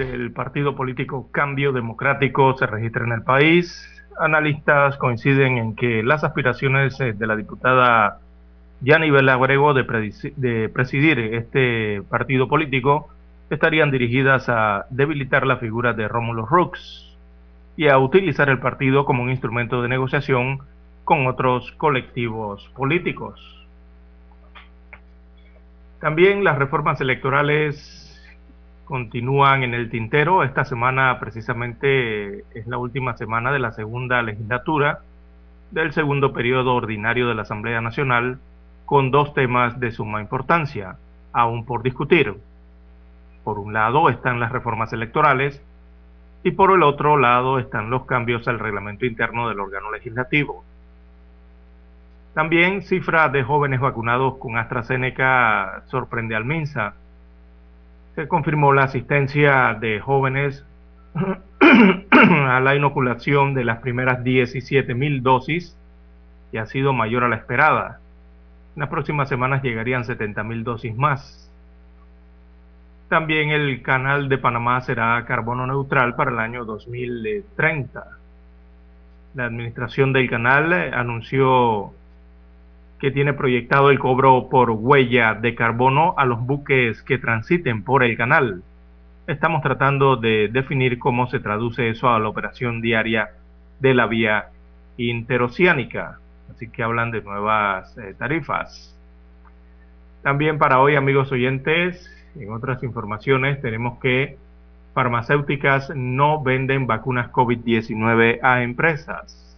Del partido político Cambio Democrático se registra en el país. Analistas coinciden en que las aspiraciones eh, de la diputada Yanibel Abrego de, de presidir este partido político estarían dirigidas a debilitar la figura de Rómulo Rux y a utilizar el partido como un instrumento de negociación con otros colectivos políticos. También las reformas electorales continúan en el tintero. Esta semana precisamente es la última semana de la segunda legislatura del segundo periodo ordinario de la Asamblea Nacional con dos temas de suma importancia, aún por discutir. Por un lado están las reformas electorales y por el otro lado están los cambios al reglamento interno del órgano legislativo. También cifra de jóvenes vacunados con AstraZeneca sorprende al MINSA se confirmó la asistencia de jóvenes a la inoculación de las primeras 17 mil dosis y ha sido mayor a la esperada. En las próximas semanas llegarían 70 mil dosis más. También el canal de Panamá será carbono neutral para el año 2030. La administración del canal anunció que tiene proyectado el cobro por huella de carbono a los buques que transiten por el canal. Estamos tratando de definir cómo se traduce eso a la operación diaria de la vía interoceánica. Así que hablan de nuevas eh, tarifas. También para hoy, amigos oyentes, en otras informaciones tenemos que farmacéuticas no venden vacunas COVID-19 a empresas.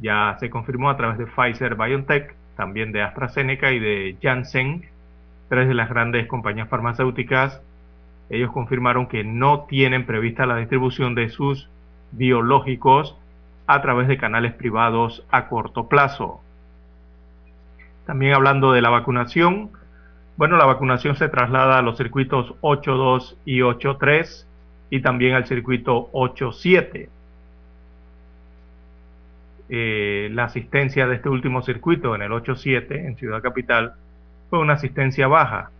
Ya se confirmó a través de Pfizer BioNTech también de AstraZeneca y de Janssen, tres de las grandes compañías farmacéuticas. Ellos confirmaron que no tienen prevista la distribución de sus biológicos a través de canales privados a corto plazo. También hablando de la vacunación, bueno, la vacunación se traslada a los circuitos 8.2 y 8.3 y también al circuito 8.7. Eh, la asistencia de este último circuito en el 8-7 en Ciudad Capital fue una asistencia baja.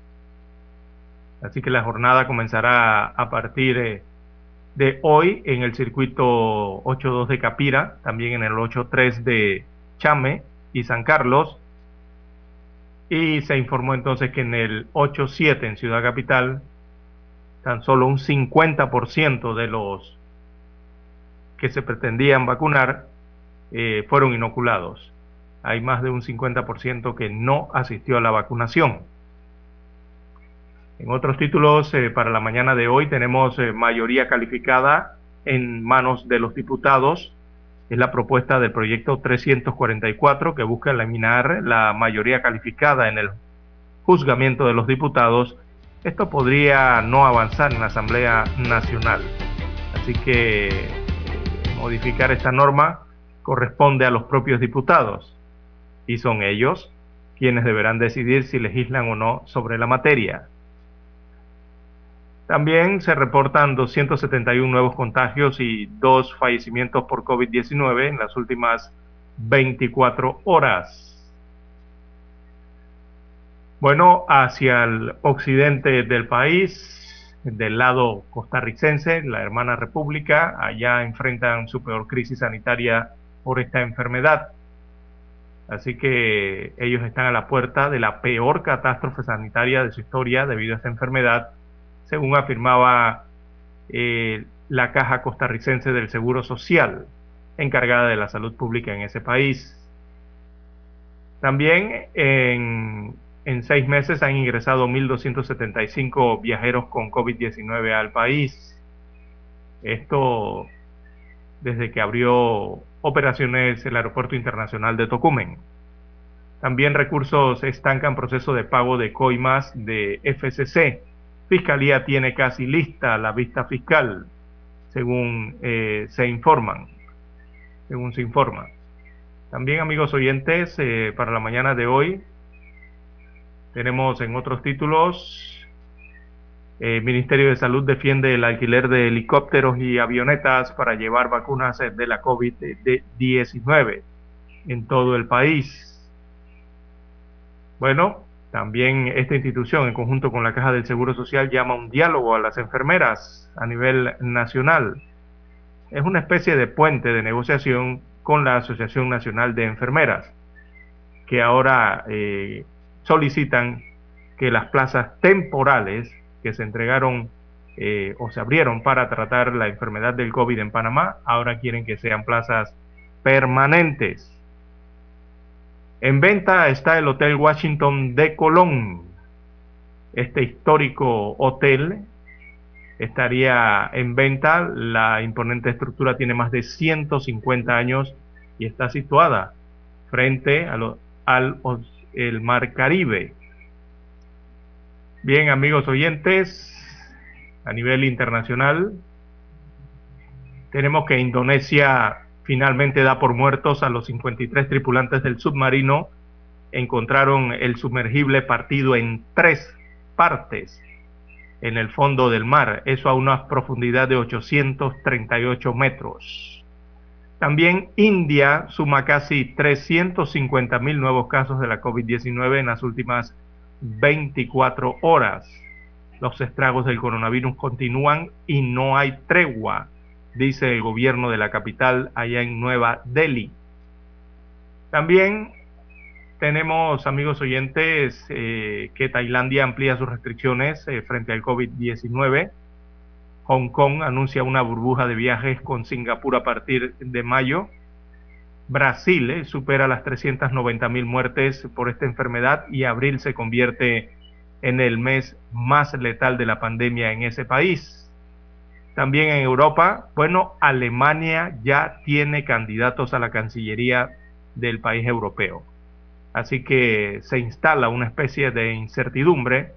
Así que la jornada comenzará a partir eh, de hoy en el circuito 8-2 de Capira, también en el 8-3 de Chame y San Carlos. Y se informó entonces que en el 8-7 en Ciudad Capital, tan solo un 50% de los que se pretendían vacunar eh, fueron inoculados. Hay más de un 50% que no asistió a la vacunación. En otros títulos, eh, para la mañana de hoy tenemos eh, mayoría calificada en manos de los diputados. Es la propuesta del proyecto 344 que busca eliminar la mayoría calificada en el juzgamiento de los diputados. Esto podría no avanzar en la Asamblea Nacional. Así que modificar esta norma corresponde a los propios diputados y son ellos quienes deberán decidir si legislan o no sobre la materia. También se reportan 271 nuevos contagios y dos fallecimientos por COVID-19 en las últimas 24 horas. Bueno, hacia el occidente del país, del lado costarricense, la hermana república, allá enfrentan su peor crisis sanitaria por esta enfermedad. Así que ellos están a la puerta de la peor catástrofe sanitaria de su historia debido a esta enfermedad, según afirmaba eh, la Caja Costarricense del Seguro Social, encargada de la salud pública en ese país. También en, en seis meses han ingresado 1.275 viajeros con COVID-19 al país. Esto desde que abrió operaciones el Aeropuerto Internacional de Tocumen. También recursos estancan proceso de pago de coimas de FCC. Fiscalía tiene casi lista la vista fiscal, según eh, se informan, según se informa. También, amigos oyentes, eh, para la mañana de hoy tenemos en otros títulos el Ministerio de Salud defiende el alquiler de helicópteros y avionetas para llevar vacunas de la COVID-19 en todo el país. Bueno, también esta institución, en conjunto con la Caja del Seguro Social, llama un diálogo a las enfermeras a nivel nacional. Es una especie de puente de negociación con la Asociación Nacional de Enfermeras, que ahora eh, solicitan que las plazas temporales que se entregaron eh, o se abrieron para tratar la enfermedad del COVID en Panamá, ahora quieren que sean plazas permanentes. En venta está el Hotel Washington de Colón. Este histórico hotel estaría en venta. La imponente estructura tiene más de 150 años y está situada frente al el Mar Caribe. Bien, amigos oyentes, a nivel internacional, tenemos que Indonesia finalmente da por muertos a los 53 tripulantes del submarino. Encontraron el sumergible partido en tres partes en el fondo del mar, eso a una profundidad de 838 metros. También India suma casi 350 mil nuevos casos de la COVID-19 en las últimas 24 horas. Los estragos del coronavirus continúan y no hay tregua, dice el gobierno de la capital allá en Nueva Delhi. También tenemos, amigos oyentes, eh, que Tailandia amplía sus restricciones eh, frente al COVID-19. Hong Kong anuncia una burbuja de viajes con Singapur a partir de mayo. Brasil eh, supera las 390 mil muertes por esta enfermedad y abril se convierte en el mes más letal de la pandemia en ese país. También en Europa, bueno, Alemania ya tiene candidatos a la Cancillería del país europeo. Así que se instala una especie de incertidumbre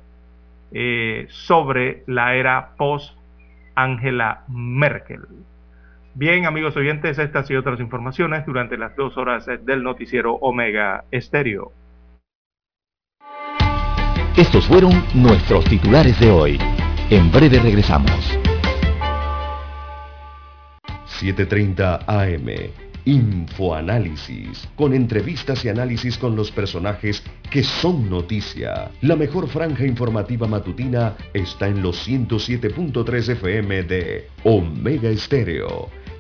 eh, sobre la era post-Angela Merkel. Bien, amigos oyentes, estas y otras informaciones durante las dos horas del noticiero Omega Estéreo. Estos fueron nuestros titulares de hoy. En breve regresamos. 7.30 AM. Infoanálisis, con entrevistas y análisis con los personajes que son noticia. La mejor franja informativa matutina está en los 107.3 FM de Omega Estéreo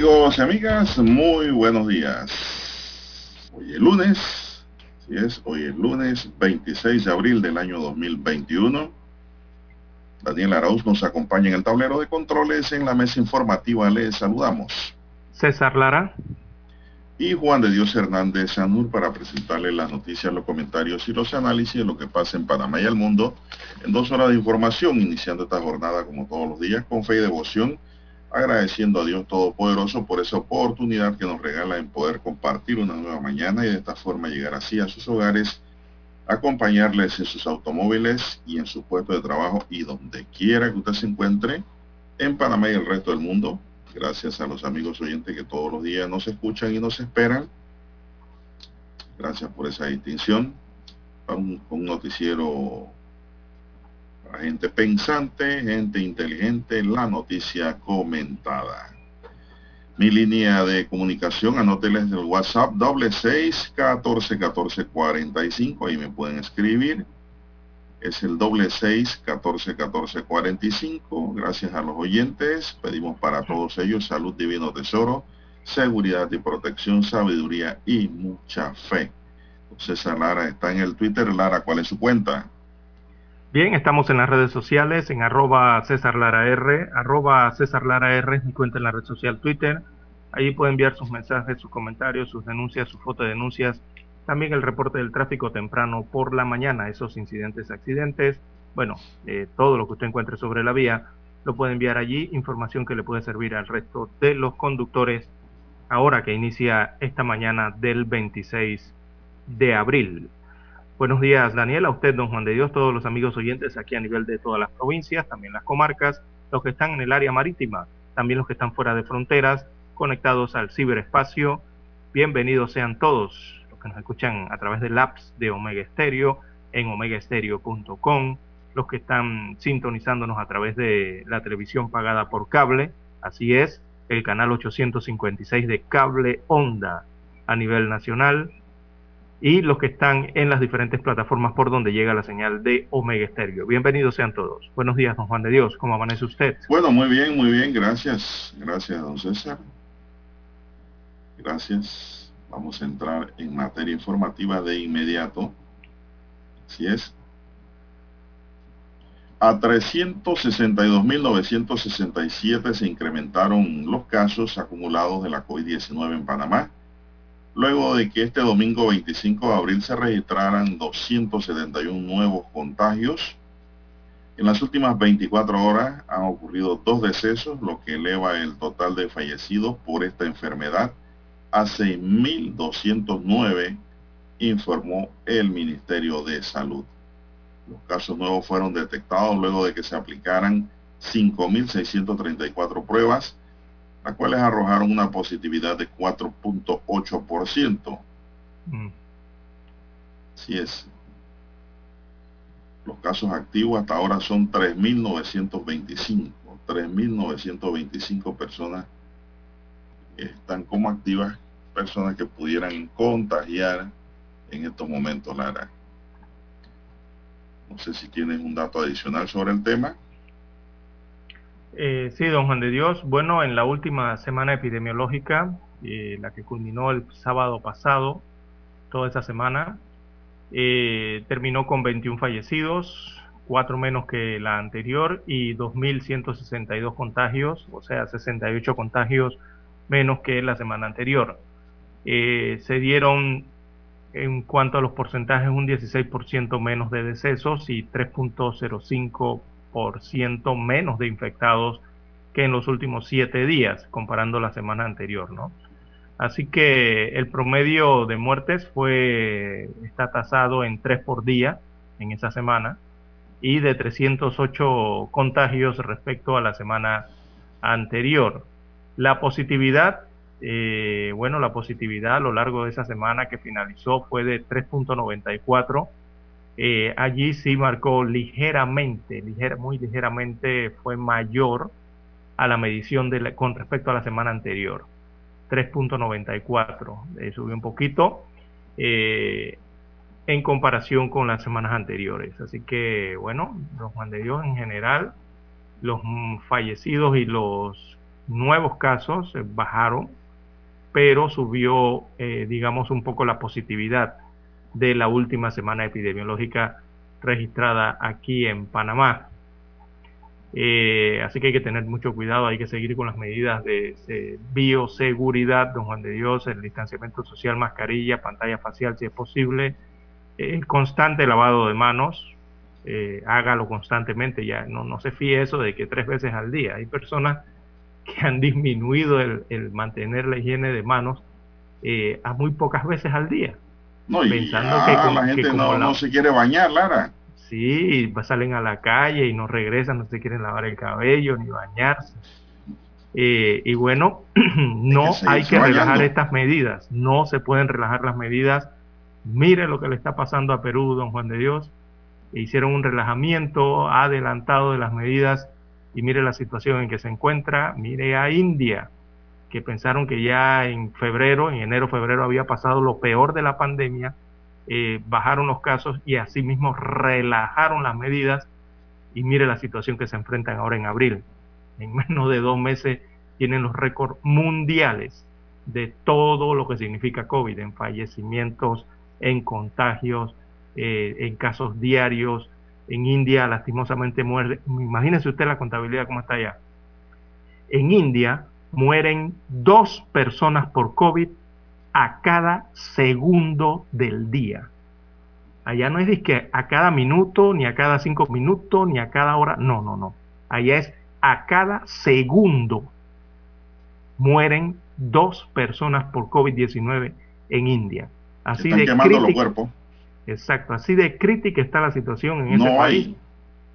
Amigos y amigas, muy buenos días. Hoy es lunes, si es, hoy es lunes 26 de abril del año 2021. Daniel Arauz nos acompaña en el tablero de controles en la mesa informativa. Les saludamos. César Lara. Y Juan de Dios Hernández Sanur para presentarle las noticias, los comentarios y los análisis de lo que pasa en Panamá y el mundo en dos horas de información, iniciando esta jornada como todos los días con fe y devoción agradeciendo a Dios Todopoderoso por esa oportunidad que nos regala en poder compartir una nueva mañana y de esta forma llegar así a sus hogares, acompañarles en sus automóviles y en su puesto de trabajo y donde quiera que usted se encuentre, en Panamá y el resto del mundo. Gracias a los amigos oyentes que todos los días nos escuchan y nos esperan. Gracias por esa distinción. Un, un noticiero para gente pensante, gente inteligente, la noticia comentada. Mi línea de comunicación, anóteles del WhatsApp, doble seis, catorce, catorce, cuarenta y cinco. Ahí me pueden escribir es el doble seis catorce catorce cuarenta y cinco. Gracias a los oyentes, pedimos para todos ellos salud, divino tesoro, seguridad y protección, sabiduría y mucha fe. César Lara está en el Twitter. Lara, ¿cuál es su cuenta? Bien, estamos en las redes sociales, en arroba César Lara R, arroba César Lara R mi cuenta en la red social Twitter. Ahí puede enviar sus mensajes, sus comentarios, sus denuncias, sus fotos de denuncias también el reporte del tráfico temprano por la mañana, esos incidentes, accidentes, bueno, eh, todo lo que usted encuentre sobre la vía, lo puede enviar allí, información que le puede servir al resto de los conductores ahora que inicia esta mañana del 26 de abril. Buenos días, Daniel, a usted, don Juan de Dios, todos los amigos oyentes aquí a nivel de todas las provincias, también las comarcas, los que están en el área marítima, también los que están fuera de fronteras, conectados al ciberespacio. Bienvenidos sean todos que nos escuchan a través del apps de Omega Stereo en omegaestereo.com, los que están sintonizándonos a través de la televisión pagada por cable, así es, el canal 856 de cable onda a nivel nacional, y los que están en las diferentes plataformas por donde llega la señal de Omega Stereo. Bienvenidos sean todos. Buenos días, don Juan de Dios. ¿Cómo amanece usted? Bueno, muy bien, muy bien. Gracias. Gracias, don César. Gracias. Vamos a entrar en materia informativa de inmediato. Así es. A 362.967 se incrementaron los casos acumulados de la COVID-19 en Panamá, luego de que este domingo 25 de abril se registraran 271 nuevos contagios. En las últimas 24 horas han ocurrido dos decesos, lo que eleva el total de fallecidos por esta enfermedad a 6.209, informó el Ministerio de Salud. Los casos nuevos fueron detectados luego de que se aplicaran 5.634 pruebas, las cuales arrojaron una positividad de 4.8%. Mm. Así es. Los casos activos hasta ahora son 3.925. 3.925 personas están como activas personas que pudieran contagiar en estos momentos, Lara. No sé si tienes un dato adicional sobre el tema. Eh, sí, don Juan de Dios. Bueno, en la última semana epidemiológica, eh, la que culminó el sábado pasado, toda esa semana, eh, terminó con 21 fallecidos, cuatro menos que la anterior y 2.162 contagios, o sea, 68 contagios menos que la semana anterior. Eh, se dieron en cuanto a los porcentajes un 16% menos de decesos y 3.05% menos de infectados que en los últimos siete días, comparando la semana anterior, ¿no? Así que el promedio de muertes fue, está tasado en 3 por día en esa semana y de 308 contagios respecto a la semana anterior. La positividad, eh, bueno, la positividad a lo largo de esa semana que finalizó fue de 3.94. Eh, allí sí marcó ligeramente, muy ligeramente fue mayor a la medición de con respecto a la semana anterior. 3.94, eh, subió un poquito en comparación con las semanas anteriores. Así que, bueno, los Juan de Dios en general, los fallecidos y los nuevos casos eh, bajaron, pero subió, eh, digamos, un poco la positividad de la última semana epidemiológica registrada aquí en Panamá. Eh, así que hay que tener mucho cuidado, hay que seguir con las medidas de, bioseguridad, don Juan de Dios, el distanciamiento social, mascarilla, pantalla facial si es posible, el constante lavado de manos, hágalo constantemente, ya no, no se fíe eso de que tres veces al día. Hay personas que han disminuido el, mantener la higiene de manos eh, a muy pocas veces al día. No, pensando que la gente no, se quiere bañar, Lara. Sí, salen a la calle y no regresan, no se quieren lavar el cabello ni bañarse. Eh, y bueno, no hay que relajar estas medidas, no se pueden relajar las medidas. Mire lo que le está pasando a Perú, don Juan de Dios. Hicieron un relajamiento adelantado de las medidas y mire la situación en que se encuentra. Mire a India, que pensaron que ya en febrero, en enero, febrero había pasado lo peor de la pandemia, eh, bajaron los casos y asimismo relajaron las medidas y mire la situación que se enfrentan ahora en abril. En menos de dos meses tienen los récords mundiales de todo lo que significa COVID, en fallecimientos, en contagios, eh, en casos diarios. En India, lastimosamente, muere. Imagínense usted la contabilidad, cómo está allá. En India, mueren dos personas por COVID a cada segundo del día. Allá no es que a cada minuto, ni a cada cinco minutos, ni a cada hora. No, no, no. Allá es a cada segundo mueren dos personas por COVID-19 en India. Así de crítica, Exacto, así de crítica está la situación en ese país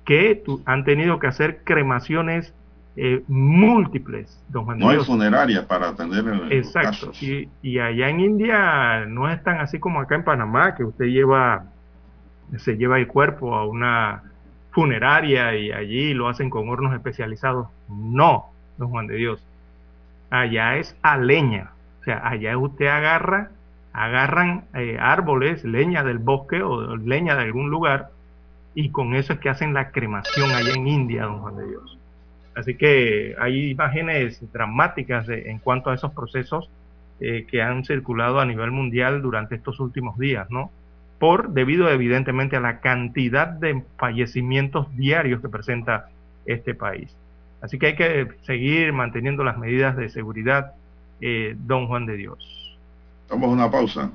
que han tenido que hacer cremaciones eh, múltiples, don No hay funeraria para atender el Exacto. Y, y, allá en India no es tan así como acá en Panamá, que usted lleva, se lleva el cuerpo a una funeraria y allí lo hacen con hornos especializados. No, don Juan de Dios. Allá es a leña. O sea, allá usted agarra, agarran eh, árboles, leña del bosque o leña de algún lugar, y con eso es que hacen la cremación allá en India, don Juan de Dios. Así que hay imágenes dramáticas en cuanto a esos procesos eh, que han circulado a nivel mundial durante estos últimos días, ¿no? Por, debido evidentemente a la cantidad de fallecimientos diarios que presenta este país. Así que hay que seguir manteniendo las medidas de seguridad, eh, don Juan de Dios. Vamos a una pausa.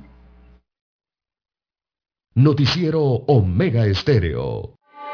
Noticiero Omega Estéreo.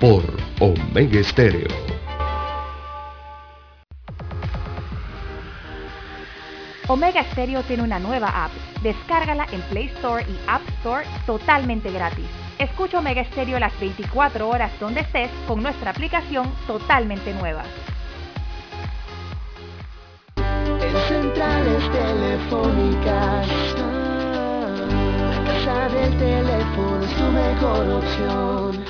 por Omega Estéreo. Omega Stereo tiene una nueva app. Descárgala en Play Store y App Store totalmente gratis. Escucha Omega Stereo las 24 horas donde estés con nuestra aplicación totalmente nueva. En centrales telefónicas, la casa del teléfono es tu mejor opción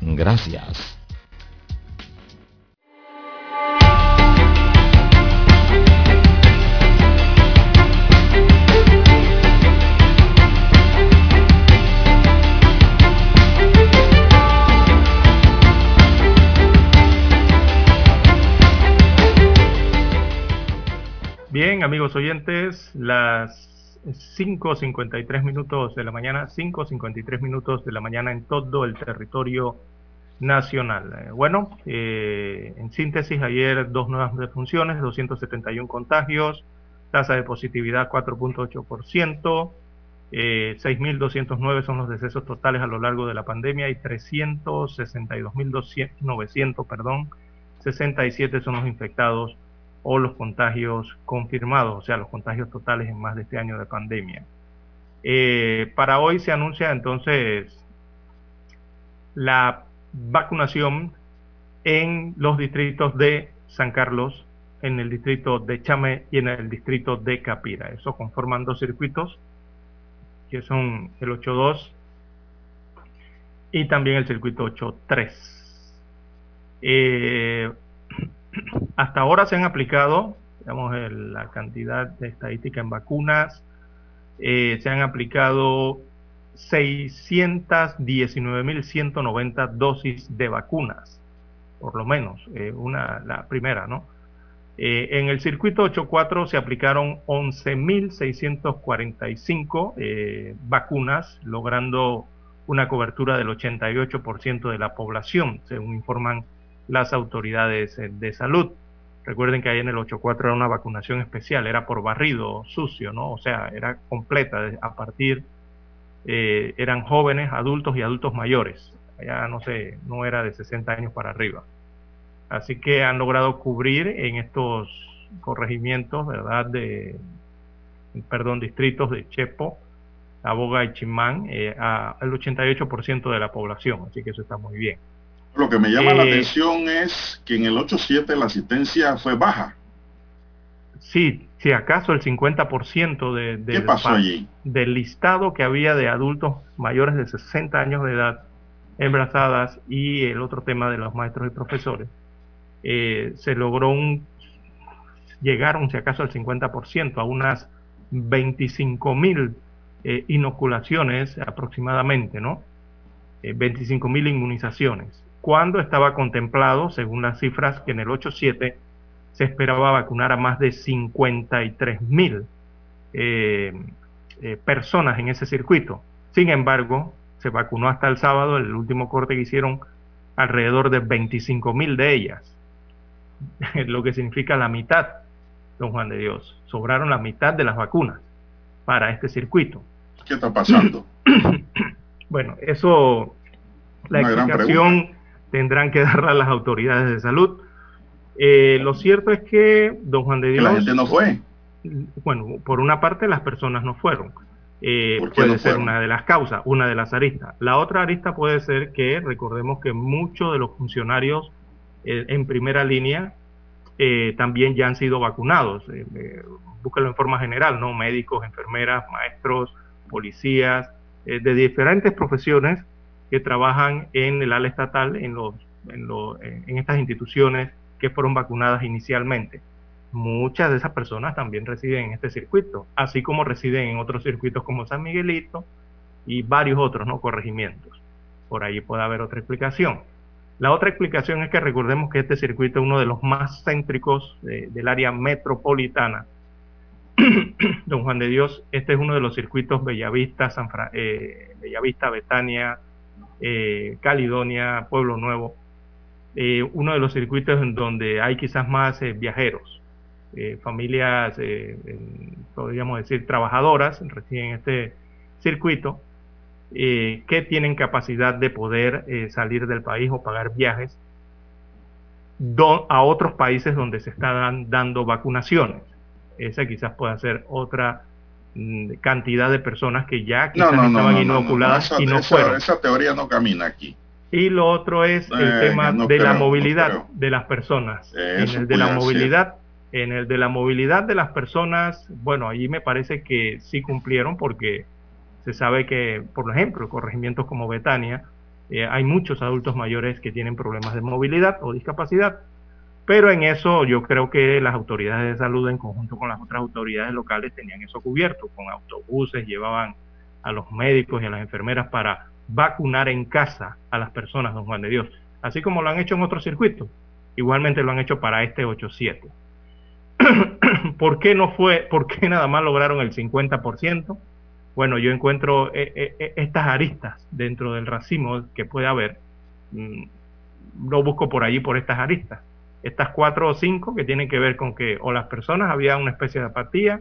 Gracias. Bien, amigos oyentes, las 5.53 minutos de la mañana, 5.53 minutos de la mañana en todo el territorio nacional. Eh, bueno, eh, en síntesis, ayer dos nuevas defunciones, 271 contagios, tasa de positividad 4.8%, Eh, 6.209 son los decesos totales a lo largo de la pandemia y 362.900, perdón, 67 son los infectados o los contagios confirmados, o sea, los contagios totales en más de este año de pandemia. Eh, para hoy se anuncia entonces la vacunación en los distritos de San Carlos, en el distrito de Chame y en el distrito de Capira. Eso conforman dos circuitos, que son el 8.2 y también el circuito 8.3. Eh, hasta ahora se han aplicado, digamos, la cantidad de estadística en vacunas, eh, se han aplicado 619.190 dosis de vacunas, por lo menos, eh, una, la primera, ¿no? Eh, en el circuito 8.4 se aplicaron 11.645 eh, vacunas, logrando una cobertura del 88% de la población, según informan las autoridades de salud. Recuerden que ahí en el 8.4 era una vacunación especial, era por barrido sucio, ¿no? O sea, era completa a partir, eh, eran jóvenes, adultos y adultos mayores. Allá no sé, no era de 60 años para arriba. Así que han logrado cubrir en estos corregimientos, ¿verdad? De, perdón, distritos de Chepo, Aboga y Chimán, eh, al 88% de la población. Así que eso está muy bien. Lo que me llama la eh, atención es que en el 8.7 la asistencia fue baja. Sí, si acaso el 50% de, de, ¿Qué pasó allí? del listado que había de adultos mayores de 60 años de edad embarazadas y el otro tema de los maestros y profesores eh, se logró un, llegaron si acaso al 50%, a unas 25 mil eh, inoculaciones aproximadamente, ¿no? 25 eh, mil inmunizaciones. Cuando estaba contemplado, según las cifras, que en el 8-7 se esperaba vacunar a más de 53 mil personas en ese circuito. Sin embargo, se vacunó hasta el sábado, el último corte que hicieron, alrededor de 25 mil de ellas. lo que significa la mitad, don Juan de Dios. Sobraron la mitad de las vacunas para este circuito. ¿Qué está pasando? bueno, eso, la explicación tendrán que darla las autoridades de salud. Eh, lo cierto es que, don Juan de Dios... la gente no fue. Bueno, por una parte las personas no fueron. Eh, puede ser una de las causas, una de las aristas. La otra arista puede ser que recordemos que muchos de los funcionarios eh, en primera línea eh, también ya han sido vacunados. Eh, búscalo en forma general, ¿no? Médicos, enfermeras, maestros, policías, de diferentes profesiones que trabajan en el ala estatal, en, los, en, en estas instituciones que fueron vacunadas inicialmente. Muchas de esas personas también residen en este circuito, así como residen en otros circuitos como San Miguelito y varios otros ¿no? corregimientos. Por ahí puede haber otra explicación. La otra explicación es que recordemos que este circuito es uno de los más céntricos del área metropolitana. Don Juan de Dios, este es uno de los circuitos Bellavista, San eh, Bellavista, Betania, eh, Caledonia, Pueblo Nuevo. Eh, uno de los circuitos en donde hay quizás más viajeros, familias, podríamos decir, trabajadoras, en este circuito eh, que tienen capacidad de poder eh, salir del país o pagar viajes a otros países donde se están dando vacunaciones. Esa quizás pueda ser otra cantidad de personas que ya quizás estaban inoculadas y no fueron. Esa teoría no camina aquí. Y lo otro es el eh, tema de la movilidad de las personas. en el de la movilidad, en el de la movilidad de las personas, bueno, ahí me parece que sí cumplieron porque se sabe que, por ejemplo, corregimientos como Betania, eh, hay muchos adultos mayores que tienen problemas de movilidad o discapacidad, pero en eso yo creo que las autoridades de salud en conjunto con las otras autoridades locales tenían eso cubierto, con autobuses, llevaban a los médicos y a las enfermeras para vacunar en casa a las personas, don Juan de Dios, así como lo han hecho en otros circuitos, igualmente lo han hecho para este 8-7. ¿Por qué no fue, por qué nada más lograron el 50%? bueno, yo encuentro eh, eh, eh, estas aristas dentro del racismo que puede haber, mm, lo busco por allí, por estas aristas. Estas cuatro o cinco que tienen que ver con que o las personas había una especie de apatía,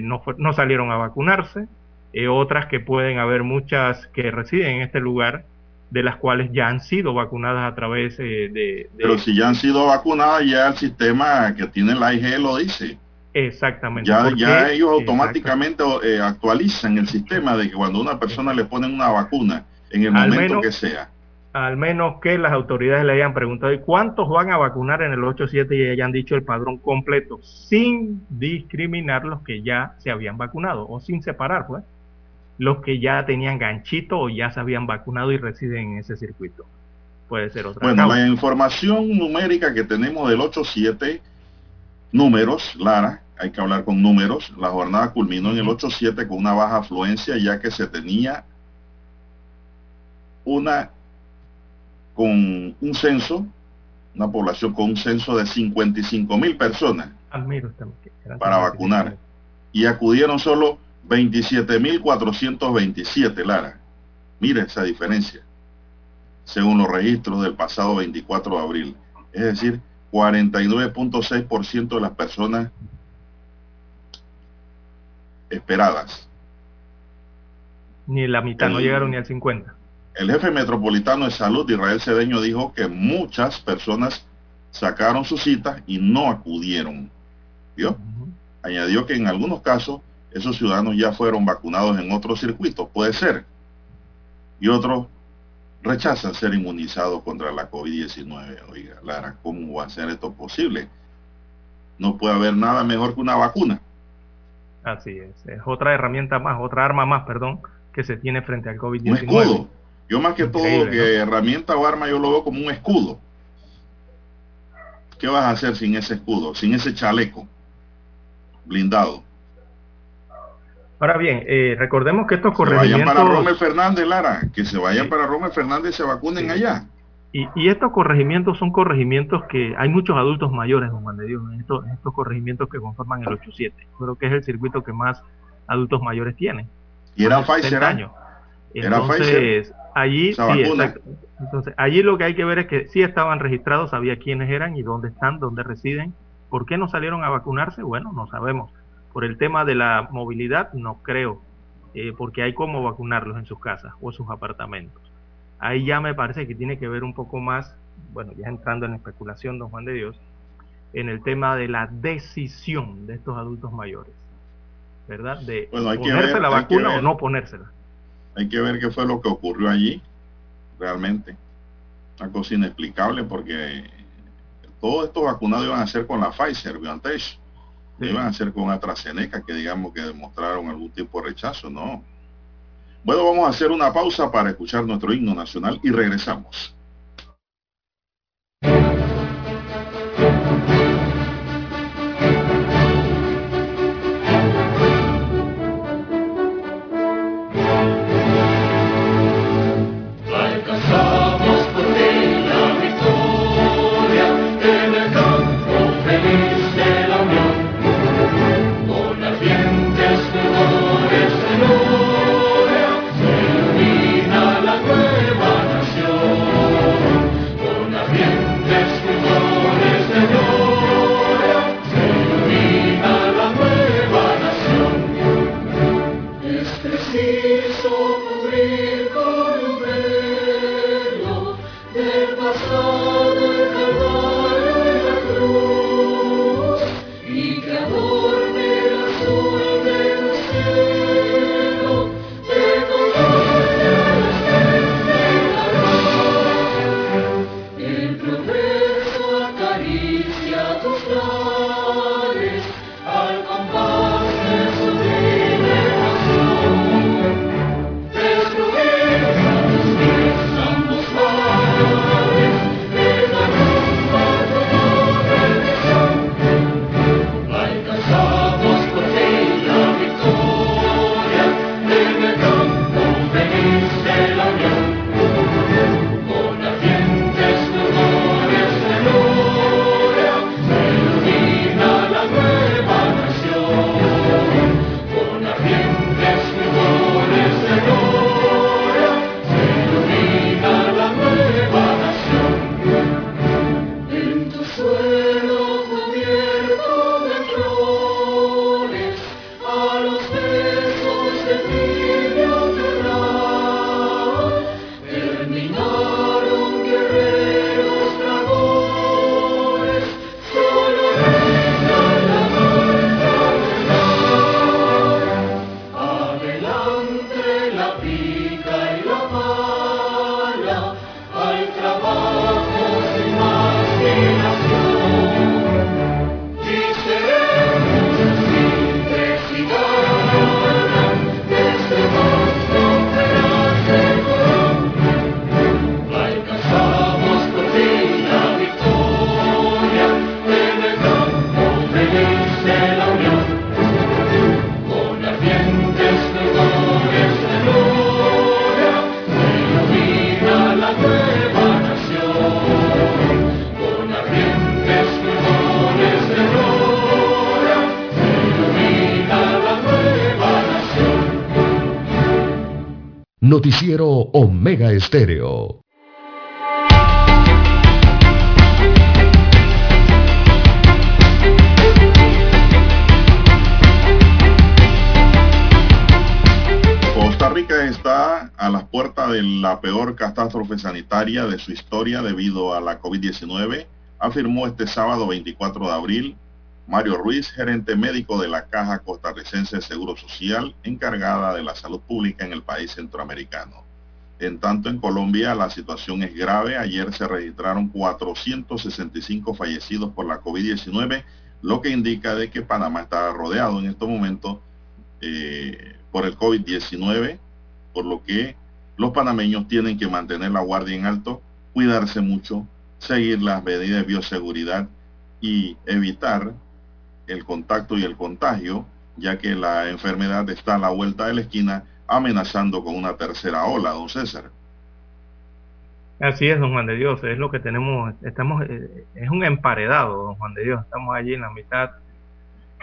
no, no, salieron a vacunarse, eh, otras que pueden haber muchas que residen en este lugar, de las cuales ya han sido vacunadas a través eh, de, Pero si ya han sido vacunadas, ya el sistema que tiene la IG lo dice. Exactamente. Ya, ya ellos automáticamente eh, actualizan el sistema de que cuando una persona le ponen una vacuna, en el momento que sea, al menos que las autoridades le hayan preguntado ¿y cuántos van a vacunar en el 8-7 y hayan dicho el padrón completo sin discriminar los que ya se habían vacunado o sin separar pues los que ya tenían ganchito o ya se habían vacunado y residen en ese circuito. Puede ser otra. Bueno, la información numérica que tenemos del 8-7, números, Lara, hay que hablar con números. La jornada culminó en el 8-7 con una baja afluencia ya que se tenía una con un censo, una población con un censo de 55 mil personas para vacunar. Y acudieron solo 27.427, Lara. Mire esa diferencia, según los registros del pasado 24 de abril. Es decir, 49.6% de las personas esperadas. Ni la mitad, no llegaron ni al 50. El jefe metropolitano de salud, Israel Cedeño, dijo que muchas personas sacaron su cita y no acudieron. ¿Vio? Añadió que en algunos casos esos ciudadanos ya fueron vacunados en otros circuitos, puede ser. Y otros rechazan ser inmunizados contra la COVID-19. Oiga, Lara, ¿cómo va a ser esto posible? No puede haber nada mejor que una vacuna. Así es, es otra herramienta más, otra arma más, perdón, que se tiene frente al COVID-19. Un escudo yo más que todo que herramienta o arma yo lo veo como un escudo. ¿Qué vas a hacer sin ese escudo, sin ese chaleco blindado? Ahora bien, eh, recordemos que estos corregimientos... vayan para Romel Fernández, Lara, que se vayan para Romel Fernández y se vacunen allá. Y, estos corregimientos son corregimientos que hay muchos adultos mayores, don Juan de Dios, en estos, corregimientos que conforman el 8-7. Creo que es el circuito que más adultos mayores tienen. Y era Pfizer. ¿eh? Años. Entonces, allí sí, Entonces, allí lo que hay que ver es que sí estaban registrados, sabía quiénes eran y dónde están, dónde residen. ¿Por qué no salieron a vacunarse? Bueno, no sabemos. Por el tema de la movilidad, no creo, eh, porque hay cómo vacunarlos en sus casas o sus apartamentos. Ahí ya me parece que tiene que ver un poco más, bueno, ya entrando en especulación, don Juan de Dios, en el tema de la decisión de estos adultos mayores, ¿verdad? De ponerse la vacuna o no ponérsela. Hay que ver qué fue lo que ocurrió allí, realmente. Una cosa inexplicable porque todos estos vacunados iban a ser con la Pfizer, BioNTech. Iban a ser con AstraZeneca, que digamos que demostraron algún tipo de rechazo, ¿no? Bueno, vamos a hacer una pausa para escuchar nuestro himno nacional y regresamos. Noticiero Omega Estéreo. Costa Rica está a las puertas de la peor catástrofe sanitaria de su historia debido a la COVID-19, afirmó este sábado 24 de abril Mario Ruiz, gerente médico de la Caja Costarricense de Seguro Social, encargada de la salud pública en el país centroamericano. En tanto, en Colombia la situación es grave. Ayer se registraron 465 fallecidos por la COVID-19, lo que indica de que Panamá está rodeado en estos momentos eh, por el COVID-19, por lo que los panameños tienen que mantener la guardia en alto, cuidarse mucho, seguir las medidas de bioseguridad y evitar el contacto y el contagio, ya que la enfermedad está a la vuelta de la esquina amenazando con una tercera ola, don César. Así es, don Juan de Dios, es lo que tenemos, estamos, eh, es un emparedado, don Juan de Dios, estamos allí en la mitad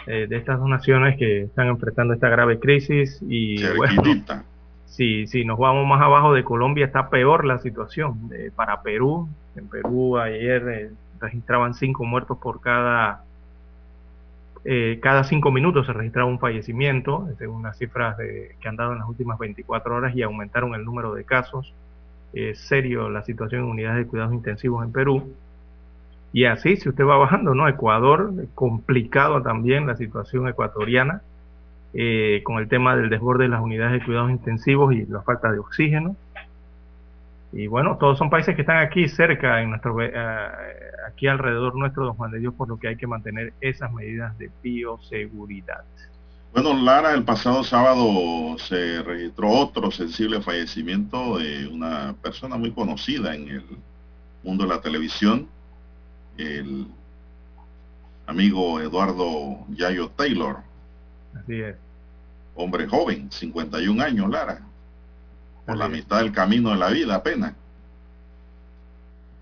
eh, de estas dos naciones que están enfrentando esta grave crisis y bueno, si, si nos vamos más abajo de Colombia está peor la situación. Eh, para Perú, en Perú ayer registraban cinco muertos por cada eh, cada cinco minutos se registraba un fallecimiento, según las cifras que han dado en las últimas 24 horas, y aumentaron el número de casos. Serio la situación en unidades de cuidados intensivos en Perú. Y así, si usted va bajando, ¿no? Ecuador, complicado también la situación ecuatoriana, eh, con el tema del desborde de las unidades de cuidados intensivos y la falta de oxígeno. Y bueno, todos son países que están aquí cerca, en nuestro, eh, aquí alrededor nuestro, don Juan de Dios, por lo que hay que mantener esas medidas de bioseguridad. Bueno, Lara, el pasado sábado se registró otro sensible fallecimiento de una persona muy conocida en el mundo de la televisión, el amigo Eduardo Yayo Taylor. Así es. Hombre joven, 51 años, Lara por la mitad del camino de la vida apenas.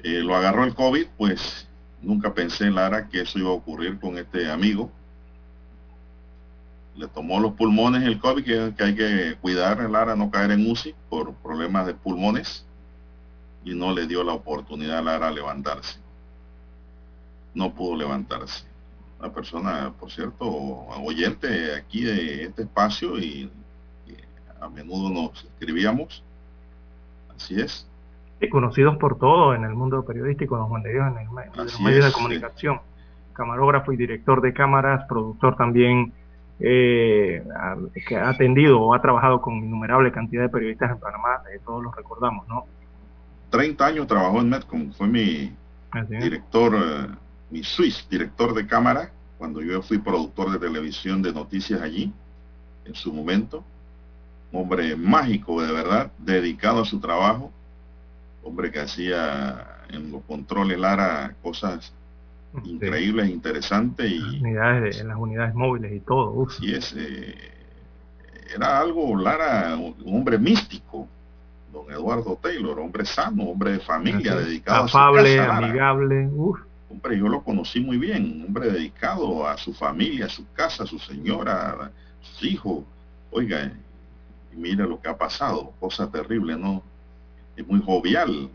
Eh, lo agarró el COVID, pues nunca pensé, Lara, que eso iba a ocurrir con este amigo. Le tomó los pulmones el COVID, que, hay que cuidar, Lara, no caer en UCI por problemas de pulmones. Y no le dio la oportunidad a Lara a levantarse. No pudo levantarse. Una persona, por cierto, oyente aquí de este espacio y a menudo nos escribíamos. Así es. Y conocidos por todo en el mundo periodístico, en, el, los medios de comunicación. Camarógrafo y director de cámaras, productor también eh, que ha atendido o ha trabajado con innumerable cantidad de periodistas en Panamá, eh, todos los recordamos, ¿no? 30 años trabajó en Metcom, fue mi director, eh, mi Swiss director de cámara, cuando yo fui productor de televisión de noticias allí, en su momento hombre mágico de verdad, dedicado a su trabajo, hombre que hacía en los controles Lara cosas increíbles, interesantes y unidades en las unidades móviles y todo. y es, eh, era algo Lara, un hombre místico, don Eduardo Taylor, hombre sano, hombre de familia, dedicado a su casa, amigable. Hombre, yo lo conocí muy bien, hombre dedicado a su familia, a su casa, a su señora, a sus hijos. Oiga, y mira lo que ha pasado, cosa terrible, ¿no? Es muy jovial.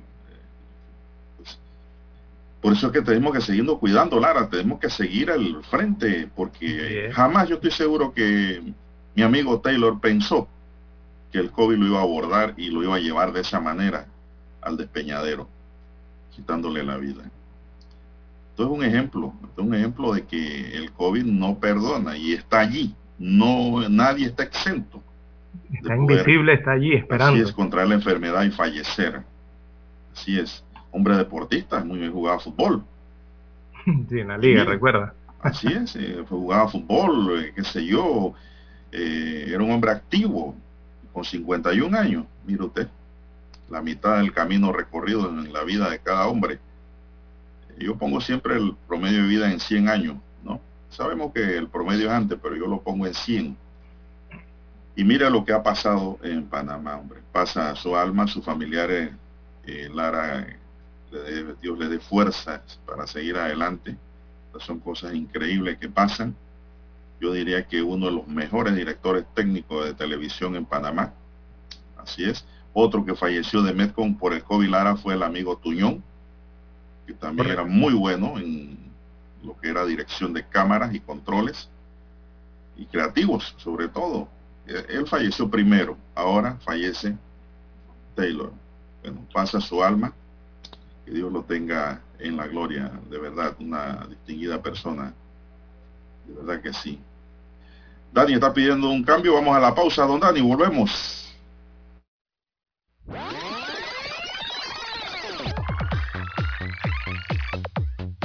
Pues, por eso es que tenemos que seguir cuidando, Lara, tenemos que seguir al frente, porque jamás yo estoy seguro que mi amigo Taylor pensó que el COVID lo iba a abordar y lo iba a llevar de esa manera al despeñadero, quitándole la vida. Esto es un ejemplo, esto es un ejemplo de que el COVID no perdona y está allí. No, nadie está exento. Está invisible, está allí esperando. Así es, contraer la enfermedad y fallecer. Así es. Hombre deportista, muy bien jugaba fútbol. Sí, en la liga, recuerda. Así es, eh, jugaba fútbol, eh, qué sé yo. Eh, era un hombre activo, con 51 años. Mire usted, la mitad del camino recorrido en la vida de cada hombre. Yo pongo siempre el promedio de vida en 100 años, ¿no? Sabemos que el promedio es antes, pero yo lo pongo en 100 y mira lo que ha pasado en Panamá, hombre. Pasa a su alma, a sus familiares, eh, Lara, Dios le dé fuerzas para seguir adelante. son cosas increíbles que pasan. Yo diría que uno de los mejores directores técnicos de televisión en Panamá. Así es. Otro que falleció de Metcon por el COVID Lara fue el amigo Tuñón, que también era muy bueno en lo que era dirección de cámaras y controles y creativos sobre todo. Eh, él falleció primero, ahora fallece Taylor. Bueno, pasa su alma, que Dios lo tenga en la gloria, de verdad, una distinguida persona, de verdad que sí. Dani está pidiendo un cambio, vamos a la pausa, don Dani, volvemos.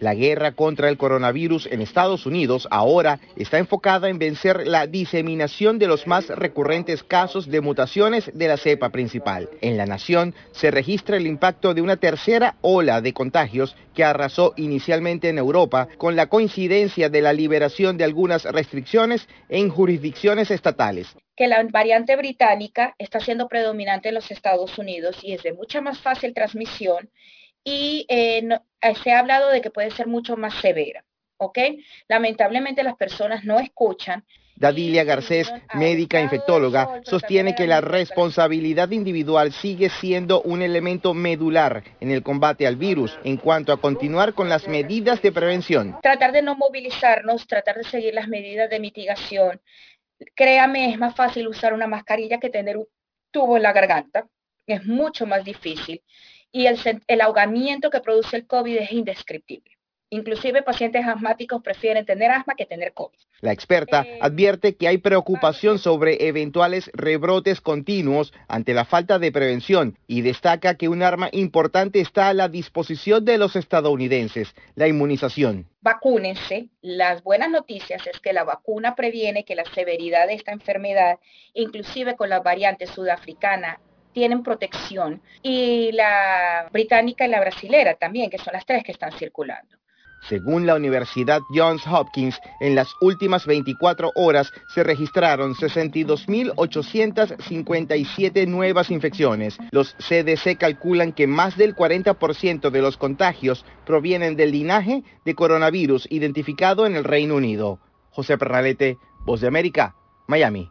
La guerra contra el coronavirus en Estados Unidos ahora está enfocada en vencer la diseminación de los más recurrentes casos de mutaciones de la cepa principal. En la nación se registra el impacto de una tercera ola de contagios que arrasó inicialmente en Europa con la coincidencia de la liberación de algunas restricciones en jurisdicciones estatales que la variante británica está siendo predominante en los Estados Unidos y es de mucha más fácil transmisión y eh, eh, se ha hablado de que puede ser mucho más severa. ¿ok? Lamentablemente las personas no escuchan. Dadilia Garcés, médica infectóloga, sostiene que la responsabilidad individual sigue siendo un elemento medular en el combate al virus en cuanto a continuar con las medidas de prevención. Tratar de no movilizarnos, tratar de seguir las medidas de mitigación. Créame, es más fácil usar una mascarilla que tener un tubo en la garganta. Es mucho más difícil y el, ahogamiento que produce el COVID es indescriptible. Inclusive pacientes asmáticos prefieren tener asma que tener COVID. La experta eh, advierte que hay preocupación sobre eventuales rebrotes continuos ante la falta de prevención y destaca que un arma importante está a la disposición de los estadounidenses, la inmunización. Vacúnense. Las buenas noticias es que la vacuna previene que la severidad de esta enfermedad, inclusive con la variante sudafricana tienen protección. Y la británica y la brasilera también, que son las tres que están circulando. Según la Universidad Johns Hopkins, en las últimas 24 horas se registraron 62.857 nuevas infecciones. Los CDC calculan que más del 40% de los contagios provienen del linaje de coronavirus identificado en el Reino Unido. José Perralete, Voz de América, Miami.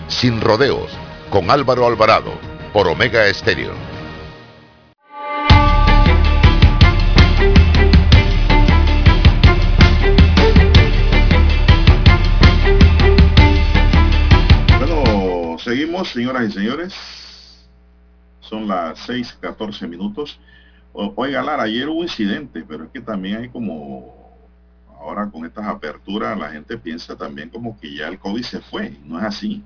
sin rodeos, con Álvaro Alvarado, por Omega Estéreo. Bueno, seguimos, señoras y señores. Son las 6:14 minutos. Oiga, Lara, ayer hubo incidente, pero es que también hay como ahora con estas aperturas la gente piensa también como que ya el COVID se fue. No es así.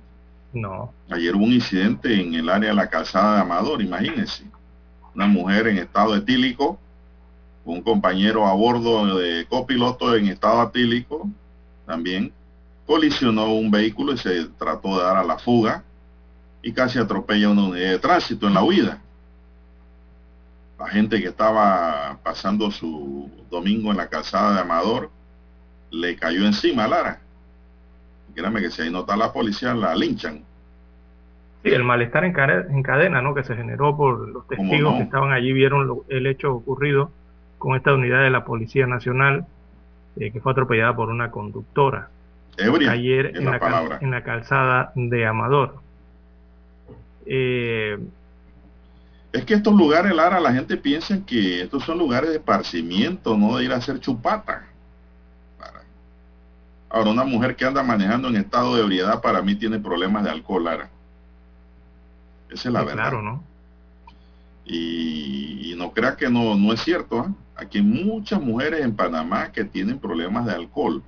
Ayer hubo un incidente en el área de la calzada de Amador, imagínense. Una mujer en estado etílico, un compañero a bordo de copiloto en estado etílico también. colisionó un vehículo y se trató de dar a la fuga y casi atropella una unidad de tránsito en la huida. La gente que estaba pasando su domingo en la calzada de Amador le cayó encima a Lara. Créame que si ahí no está la policía, la linchan. Sí, el malestar en, cadena, ¿no? Que se generó por los testigos que estaban allí, vieron el hecho ocurrido con esta unidad de la Policía Nacional, eh, que fue atropellada por una conductora. ayer en, la, en, la calzada de Amador. Eh, es que estos lugares, Lara, la gente piensa que estos son lugares de esparcimiento, no de ir a hacer chupata. Ahora, una mujer que anda manejando en estado de ebriedad para mí tiene problemas de alcohol, Lara. Esa es la verdad. Claro, ¿no? Y, no crea que no, no es cierto. ¿ah? Aquí hay muchas mujeres en Panamá que tienen problemas de alcohol.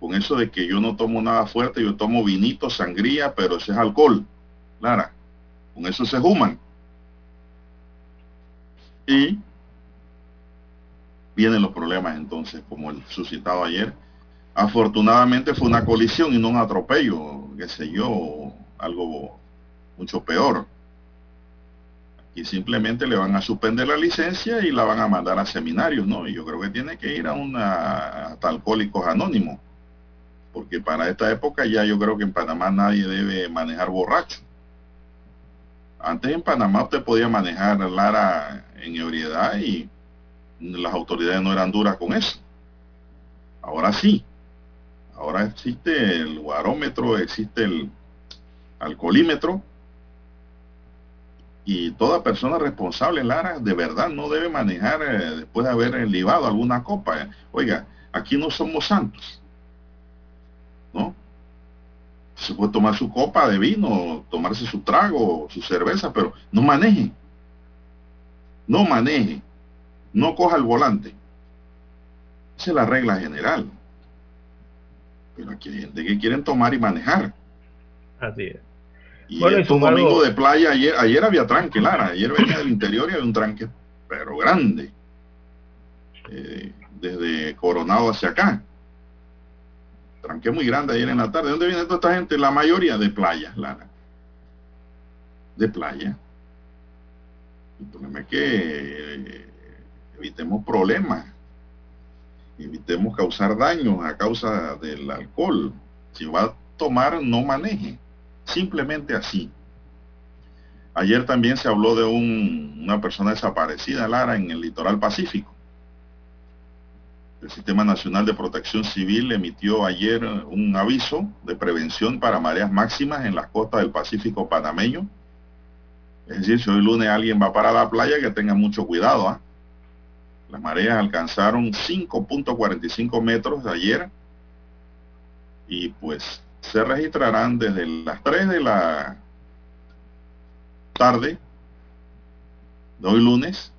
Con eso de que yo no tomo nada fuerte, yo tomo vinito, sangría, pero ese es alcohol. Lara, con eso se human. Y vienen los problemas entonces, como el suscitado ayer. Afortunadamente fue una colisión y no un atropello, qué sé yo, algo mucho peor. Y simplemente le van a suspender la licencia y la van a mandar a seminarios, ¿no? Y yo creo que tiene que ir a una hasta alcohólicos anónimos. Porque para esta época ya yo creo que en Panamá nadie debe manejar borracho. Antes en Panamá usted podía manejar Lara en ebriedad y las autoridades no eran duras con eso. Ahora sí. Ahora existe el barómetro, existe el alcoholímetro. Y toda persona responsable, Lara, de verdad no debe manejar eh, después de haber libado alguna copa. Oiga, aquí no somos santos. ¿No? Se puede tomar su copa de vino, tomarse su trago, su cerveza, pero no maneje. No maneje. No coja el volante. Esa es la regla general. Pero aquí hay gente que quieren tomar y manejar. Así es. Y bueno, estos domingos de playa, ayer, ayer había tranque, Lara. Ayer venía del interior y había un tranque, pero grande. Eh, desde Coronado hacia acá tranque muy grande ayer en la tarde. ¿De dónde viene toda esta gente? La mayoría de playa, Lara. De playa. El problema es que eh, evitemos problemas. Evitemos causar daños a causa del alcohol. Si va a tomar, no maneje. Simplemente así. Ayer también se habló de una persona desaparecida, Lara, en el litoral pacífico. El Sistema Nacional de Protección Civil emitió ayer un aviso de prevención para mareas máximas en las costas del Pacífico panameño. Es decir, si hoy lunes alguien va para la playa, que tenga mucho cuidado. ¿ah? Las mareas alcanzaron 5.45 metros de ayer y pues se registrarán desde las 3 de la tarde de hoy lunes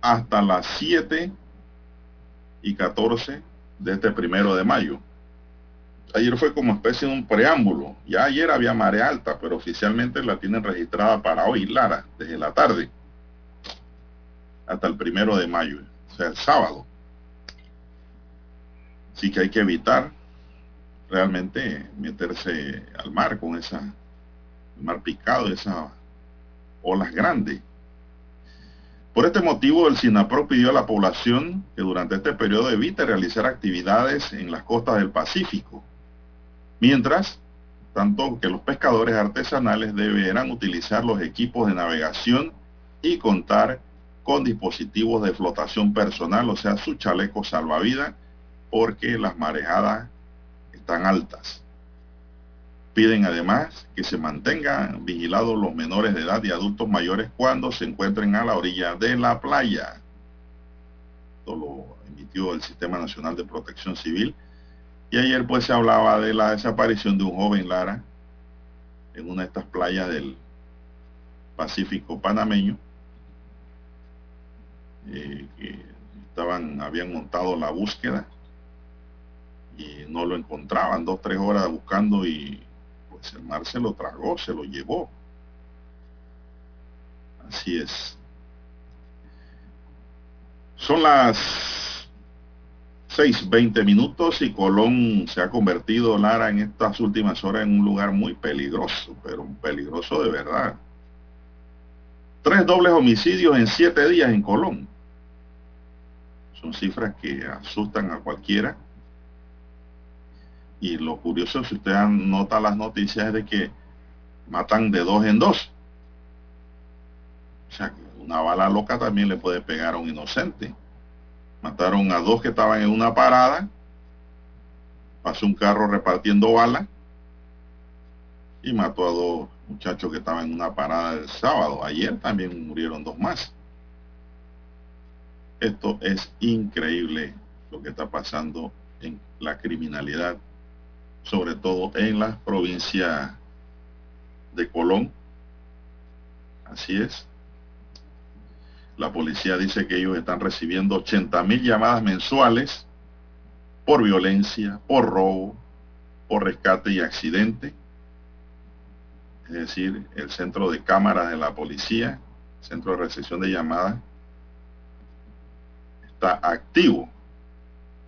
hasta las 7 y 14 de este primero de mayo. Ayer fue como especie de un preámbulo. Ya ayer había marea alta, pero oficialmente la tienen registrada para hoy, Lara, desde la tarde hasta el primero de mayo, o sea, el sábado. Así que hay que evitar realmente meterse al mar con esa mar picado, esas olas grandes. Por este motivo, el SINAPRO pidió a la población que durante este periodo evite realizar actividades en las costas del Pacífico, mientras tanto que los pescadores artesanales deberán utilizar los equipos de navegación y contar con dispositivos de flotación personal, o sea, su chaleco salvavidas, porque las marejadas están altas. Piden además que se mantengan vigilados los menores de edad y adultos mayores cuando se encuentren a la orilla de la playa. Esto lo emitió el Sistema Nacional de Protección Civil. Y ayer pues se hablaba de la desaparición de un joven Lara en una de estas playas del Pacífico panameño. Eh, que estaban, habían montado la búsqueda y no lo encontraban, dos, tres horas buscando y pues el mar se lo tragó, se lo llevó. Así es. Son las 6.20 minutos y Colón se ha convertido, Lara, en estas últimas horas en un lugar muy peligroso, pero peligroso de verdad. Tres dobles homicidios en siete días en Colón. Son cifras que asustan a cualquiera. Y lo curioso, si usted nota las noticias, es de que matan de dos en dos. O sea, una bala loca también le puede pegar a un inocente. Mataron a dos que estaban en una parada. Pasó un carro repartiendo balas. Y mató a dos muchachos que estaban en una parada el sábado. Ayer también murieron dos más. Esto es increíble lo que está pasando en la criminalidad, sobre todo en la provincia de Colón. Así es. La policía dice que ellos están recibiendo 80 mil llamadas mensuales por violencia, por robo, por rescate y accidente. Es decir, el centro de cámaras de la policía, centro de recepción de llamadas, está activo.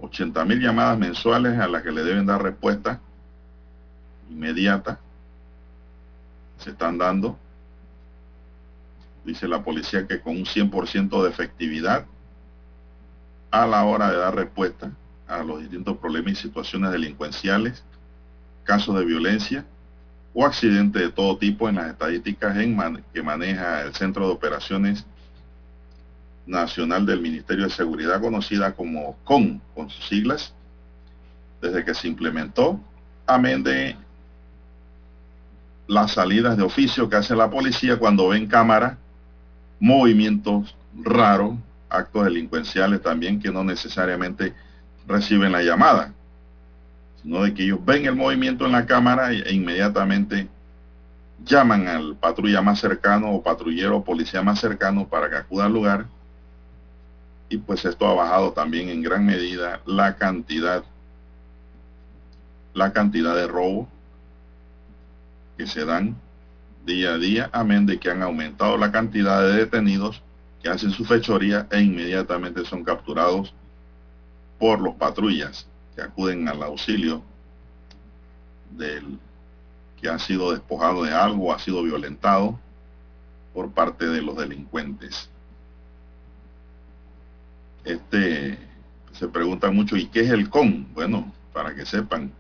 80 mil llamadas mensuales a las que le deben dar respuesta inmediata. Se están dando dice la policía que con un 100% de efectividad a la hora de dar respuesta a los distintos problemas y situaciones delincuenciales, casos de violencia o accidentes de todo tipo en las estadísticas en que maneja el Centro de Operaciones Nacional del Ministerio de Seguridad, conocida como CON, con sus siglas, desde que se implementó, amén de las salidas de oficio que hace la policía cuando ven cámara movimientos raros, actos delincuenciales también que no necesariamente reciben la llamada, sino de que ellos ven el movimiento en la cámara e inmediatamente llaman al patrulla más cercano o patrullero o policía más cercano para que acuda al lugar. Y pues esto ha bajado también en gran medida la cantidad, la cantidad de robos que se dan día a día, amén de que han aumentado la cantidad de detenidos que hacen su fechoría e inmediatamente son capturados por los patrullas que acuden al auxilio del que ha sido despojado de algo, ha sido violentado por parte de los delincuentes. Este se pregunta mucho, ¿y qué es el CON? Bueno, para que sepan,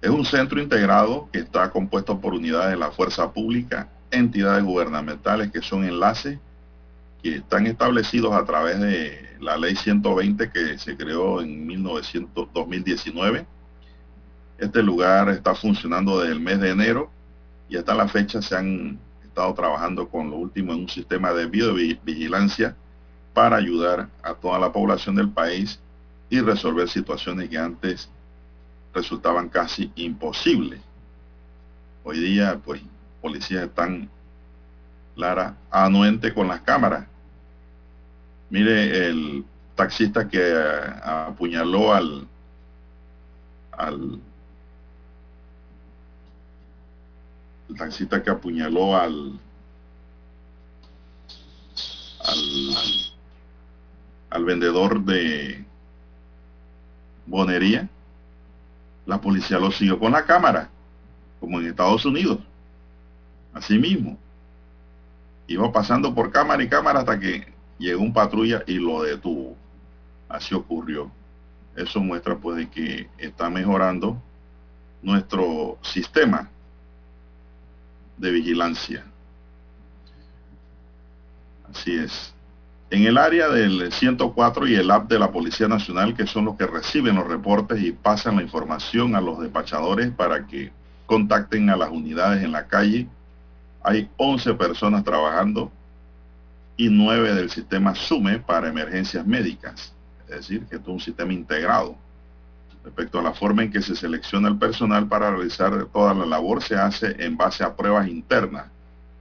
es un centro integrado que está compuesto por unidades de la fuerza pública, entidades gubernamentales que son enlaces que están establecidos a través de la ley 120 que se creó en 1900, 2019. Este lugar está funcionando desde el mes de enero y hasta la fecha se han estado trabajando con lo último en un sistema de biovigilancia para ayudar a toda la población del país y resolver situaciones que antes resultaban casi imposibles. Hoy día, pues, policías están, Lara, anuente con las cámaras. Mire el taxista que apuñaló al, al el taxista que apuñaló al, al, al vendedor de bonería la policía lo siguió con la cámara, como en Estados Unidos. Así mismo. Iba pasando por cámara y cámara hasta que llegó un patrulla y lo detuvo. Así ocurrió. Eso muestra pues que está mejorando nuestro sistema de vigilancia. Así es. En el área del 104 y el app de la Policía Nacional, que son los que reciben los reportes y pasan la información a los despachadores para que contacten a las unidades en la calle, hay 11 personas trabajando y 9 del sistema SUME para emergencias médicas. Es decir, que es un sistema integrado. Respecto a la forma en que se selecciona el personal para realizar toda la labor, se hace en base a pruebas internas,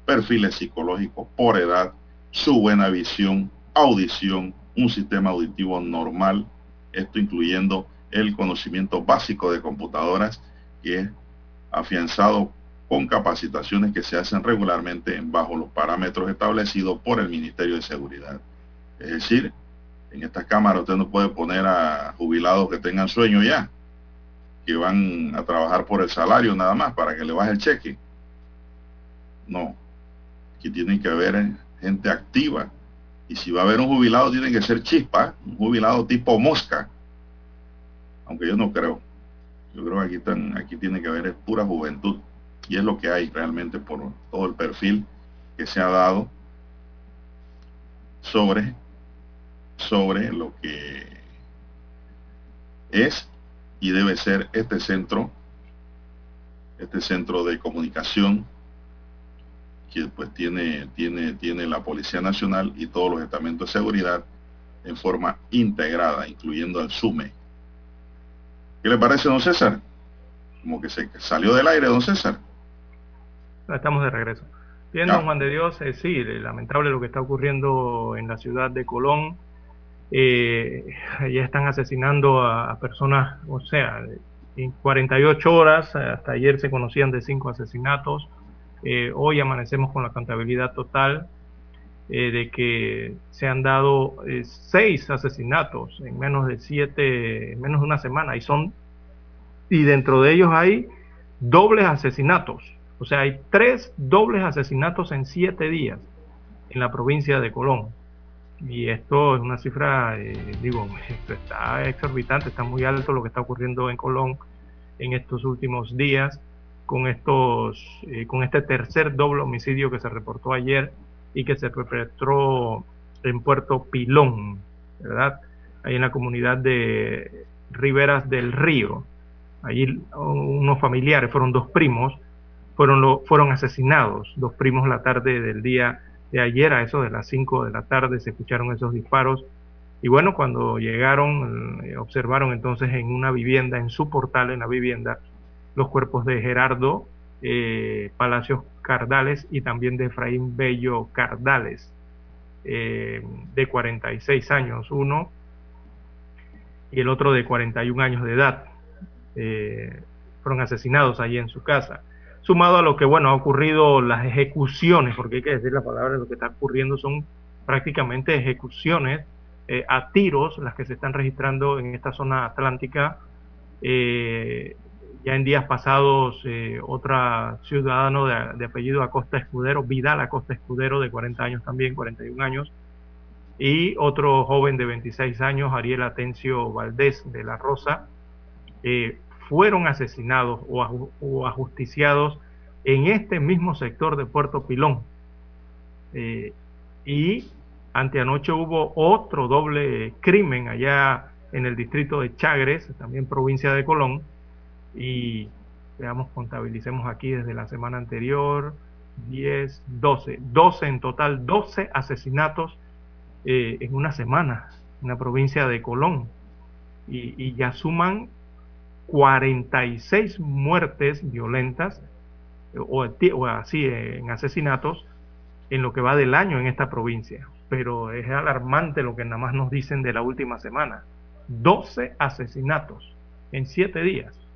perfiles psicológicos por edad, su buena visión, audición, un sistema auditivo normal, esto incluyendo el conocimiento básico de computadoras que es afianzado con capacitaciones que se hacen regularmente bajo los parámetros establecidos por el Ministerio de Seguridad. Es decir, En estas cámaras usted no puede poner a jubilados que tengan sueño ya, que van a trabajar por el salario nada más para que le baje el cheque. No, aquí tiene que haber gente activa. Y si va a haber un jubilado, tiene que ser chispa, un jubilado tipo mosca. Aunque yo no creo. Yo creo que aquí, están, aquí tiene que haber pura juventud. Y es lo que hay realmente por todo el perfil que se ha dado sobre, sobre lo que es y debe ser este centro, este centro de comunicación que pues tiene, tiene, tiene la Policía Nacional y todos los estamentos de seguridad en forma integrada, incluyendo al SUME. ¿Qué le parece, don César? Como que se salió del aire, don César. Estamos de regreso. Bien, don Juan de Dios, es sí, lamentable lo que está ocurriendo en la ciudad de Colón. Eh, ya están asesinando a, personas, o sea, en 48 horas, hasta ayer se conocían de cinco asesinatos. Eh, hoy amanecemos con la contabilidad total eh, de que se han dado seis asesinatos en menos de siete, en menos de una semana, y son, y dentro de ellos hay dobles asesinatos o sea, hay tres dobles asesinatos en siete días en la provincia de Colón. Y esto es una cifra, eh, digo, está exorbitante, está muy alto lo que está ocurriendo en Colón en estos últimos días con estos, eh, con este tercer doble homicidio que se reportó ayer y que se perpetró en Puerto Pilón, ¿verdad? Ahí en la comunidad de Riberas del Río. Allí unos familiares, fueron dos primos, fueron, fueron asesinados, dos primos la tarde del día de ayer, a eso de las 5 de la tarde se escucharon esos disparos. Y bueno, cuando llegaron, eh, observaron entonces en una vivienda, en su portal, en la vivienda, los cuerpos de Gerardo eh, Palacios Cardales y también de Efraín Bello Cardales, eh, de 46 años, uno, y el otro de 41 años de edad. fueron asesinados allí en su casa sumado a lo que, bueno, ha ocurrido las ejecuciones, porque hay que decir la palabra, lo que está ocurriendo son prácticamente ejecuciones eh, a tiros, las que se están registrando en esta zona atlántica. Eh, ya en días pasados, eh, otra ciudadano de, de, apellido Acosta Escudero, Vidal Acosta Escudero, de 40 años también, 41 años, y otro joven de 26 años, Ariel Atencio Valdés de La Rosa, fueron asesinados o, ajusticiados en este mismo sector de Puerto Pilón. Eh, y anteanoche hubo otro doble crimen allá en el distrito de Chagres, también provincia de Colón, y veamos, contabilicemos aquí desde la semana anterior, 10, 12, 12 en total, 12 asesinatos eh, en una semana en la provincia de Colón. Y, ya suman 46 muertes violentas o, así en asesinatos en lo que va del año en esta provincia. Pero es alarmante lo que nada más nos dicen de la última semana. 12 asesinatos en 7 días.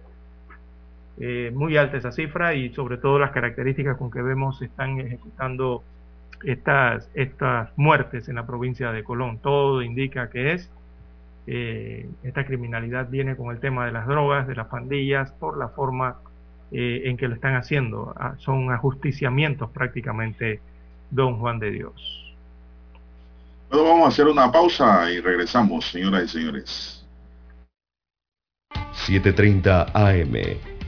Eh, muy alta esa cifra y sobre todo las características con que vemos se están ejecutando estas, estas muertes en la provincia de Colón. Todo indica que es eh, esta criminalidad viene con el tema de las drogas, de las pandillas, por la forma eh, en que lo están haciendo. Ah, son ajusticiamientos prácticamente, don Juan de Dios. Bueno, vamos a hacer una pausa y regresamos, señoras y señores. 7.30 AM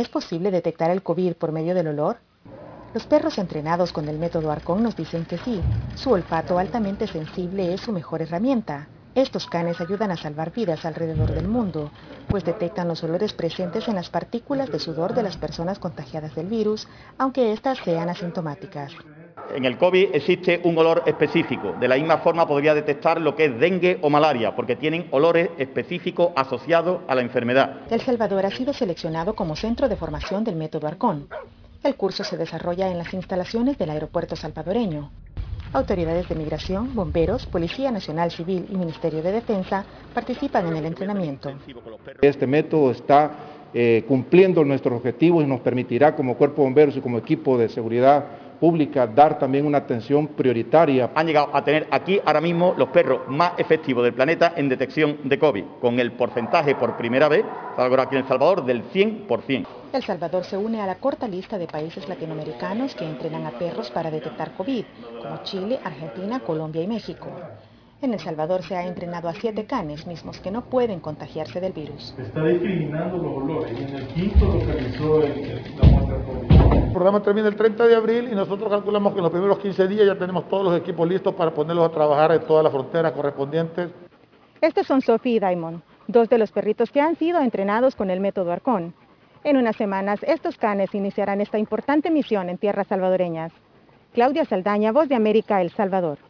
¿Es posible detectar el COVID por medio del olor? Los perros entrenados con el método Arcon nos dicen que sí. Su olfato altamente sensible es su mejor herramienta. Estos canes ayudan a salvar vidas alrededor del mundo, pues detectan los olores presentes en las partículas de sudor de las personas contagiadas del virus, aunque éstas sean asintomáticas. En el COVID existe un olor específico. De la misma forma podría detectar lo que es dengue o malaria, porque tienen olores específicos asociados a la enfermedad. El Salvador ha sido seleccionado como centro de formación del método Arcón. El curso se desarrolla en las instalaciones del aeropuerto salvadoreño. Autoridades de migración, bomberos, Policía Nacional Civil y Ministerio de Defensa participan en el entrenamiento. Este método está eh, cumpliendo nuestros objetivos y nos permitirá como cuerpo de bomberos y como equipo de seguridad pública dar también una atención prioritaria. Han llegado a tener aquí ahora mismo los perros más efectivos del planeta en detección de COVID, con el porcentaje por primera vez, ahora aquí en El Salvador, del 100%. El Salvador se une a la corta lista de países latinoamericanos que entrenan a perros para detectar COVID, como Chile, Argentina, Colombia y México. En El Salvador se ha entrenado a siete canes, mismos que no pueden contagiarse del virus. Está discriminando los olores y en el quinto localizó el, la muestra COVID. El programa termina el 30 de abril y nosotros calculamos que en los primeros 15 días ya tenemos todos los equipos listos para ponerlos a trabajar en todas las fronteras correspondientes. Estos son Sophie y Diamond, dos de los perritos que han sido entrenados con el método Arcón. En unas semanas, estos canes iniciarán esta importante misión en tierras salvadoreñas. Claudia Saldaña, Voz de América, El Salvador.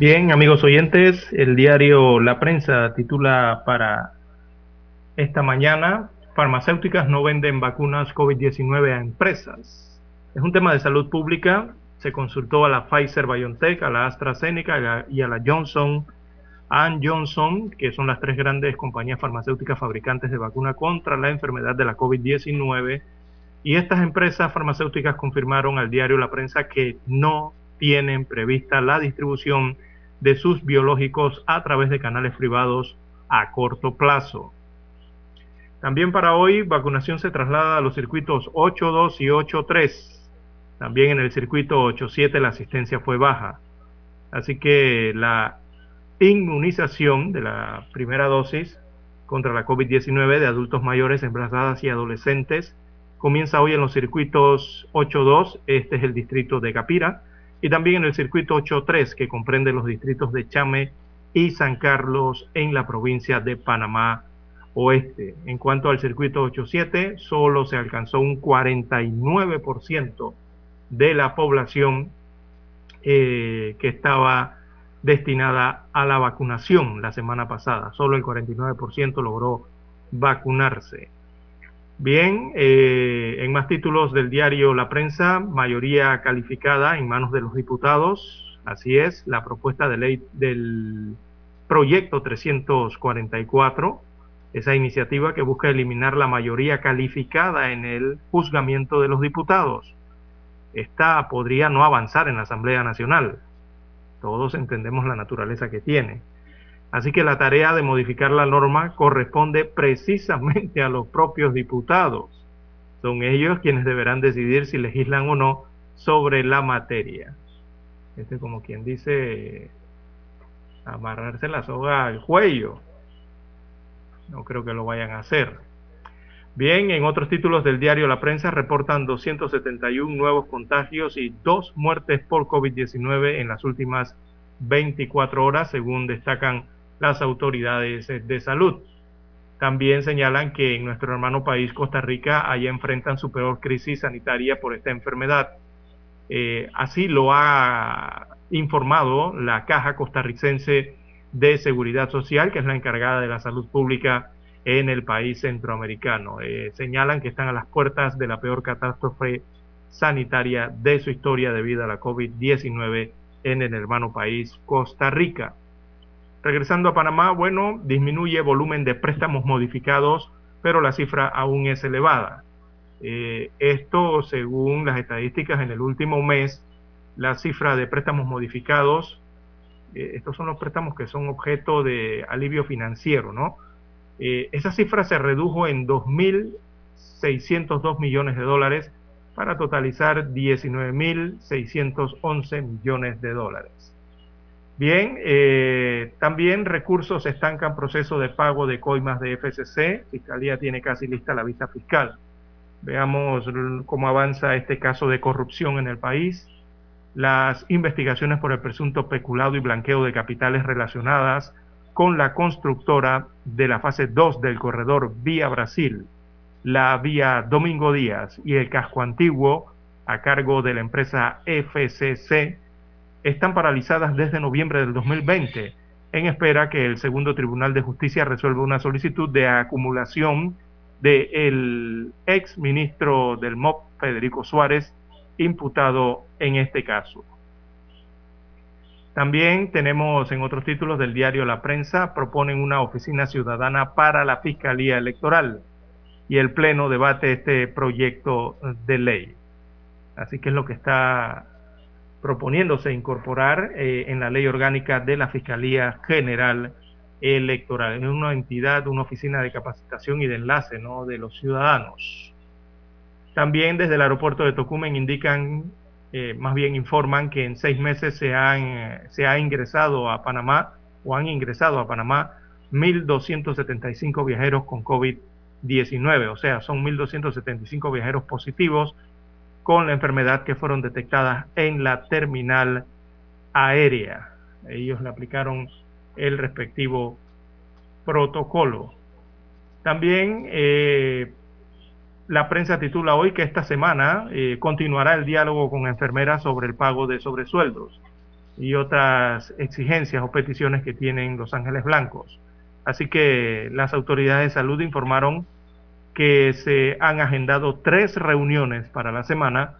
Bien, amigos oyentes, el diario La Prensa titula para esta mañana, farmacéuticas no venden vacunas COVID-19 a empresas. Es un tema de salud pública, se consultó a la Pfizer BioNTech, a la AstraZeneca y a la Johnson Johnson, que son las tres grandes compañías farmacéuticas fabricantes de vacuna contra la enfermedad de la COVID-19. Y estas empresas farmacéuticas confirmaron al diario La Prensa que no tienen prevista la distribución de sus biológicos a través de canales privados a corto plazo. También para hoy, vacunación se traslada a los circuitos 8.2 y 8.3. También en el circuito 8.7 la asistencia fue baja. Así que la inmunización de la primera dosis contra la COVID-19 de adultos mayores, embarazadas y adolescentes comienza hoy en los circuitos 8.2. Este es el distrito de Capira y también en el circuito 83 que comprende los distritos de Chame y San Carlos en la provincia de Panamá Oeste. En cuanto al circuito 87, solo se alcanzó un 49% de la población eh, que estaba destinada a la vacunación la semana pasada. Solo el 49% logró vacunarse. Bien, eh, en más títulos del diario La Prensa, mayoría calificada en manos de los diputados. Así es, la propuesta de ley del proyecto 344, esa iniciativa que busca eliminar la mayoría calificada en el juzgamiento de los diputados. Esta podría no avanzar en la Asamblea Nacional. Todos entendemos la naturaleza que tiene. Así que la tarea de modificar la norma corresponde precisamente a los propios diputados. Son ellos quienes deberán decidir si legislan o no sobre la materia. Este es como quien dice amarrarse la soga al cuello. No creo que lo vayan a hacer. Bien, en otros títulos del diario La Prensa reportan 271 nuevos contagios y dos muertes por COVID-19 en las últimas 24 horas, según destacan las autoridades de salud. También señalan que en nuestro hermano país, Costa Rica, allá enfrentan su peor crisis sanitaria por esta enfermedad. Eh, así lo ha informado la Caja Costarricense de Seguridad Social, que es la encargada de la salud pública en el país centroamericano. Eh, señalan que están a las puertas de la peor catástrofe sanitaria de su historia debido a la COVID-19 en el hermano país Costa Rica. Regresando a Panamá, bueno, disminuye volumen de préstamos modificados, pero la cifra aún es elevada. Eh, esto, según las estadísticas en el último mes, la cifra de préstamos modificados, eh, estos son los préstamos que son objeto de alivio financiero, ¿no? Eh, esa cifra se redujo en 2.602 millones de dólares para totalizar 19.611 millones de dólares. Bien, eh, también recursos estancan proceso de pago de coimas de FCC. Fiscalía tiene casi lista la vista fiscal. Veamos cómo avanza este caso de corrupción en el país. Las investigaciones por el presunto peculado y blanqueo de capitales relacionadas con la constructora de la fase 2 del corredor Vía Brasil, la Vía Domingo Díaz y el casco antiguo a cargo de la empresa FCC están paralizadas desde noviembre del 2020 en espera que el segundo Tribunal de Justicia resuelva una solicitud de acumulación del ex ministro del MOP, Federico Suárez, imputado en este caso. También tenemos en otros títulos del diario La Prensa, proponen una oficina ciudadana para la Fiscalía Electoral y el Pleno debate este proyecto de ley. Así que es lo que está proponiéndose incorporar eh, en la ley orgánica de la Fiscalía General Electoral. Es una entidad, una oficina de capacitación y de enlace de los ciudadanos. También desde el aeropuerto de Tocumen indican eh, más bien informan que en seis meses se, han, se ha ingresado a Panamá o han ingresado a Panamá 1.275 viajeros con COVID-19, o sea, son 1.275 viajeros positivos con la enfermedad que fueron detectadas en la terminal aérea. Ellos le aplicaron el respectivo protocolo. También eh, la prensa titula hoy que esta semana eh, continuará el diálogo con enfermeras sobre el pago de sobresueldos y otras exigencias o peticiones que tienen Los Ángeles Blancos. Así que las autoridades de salud informaron que se han agendado tres reuniones para la semana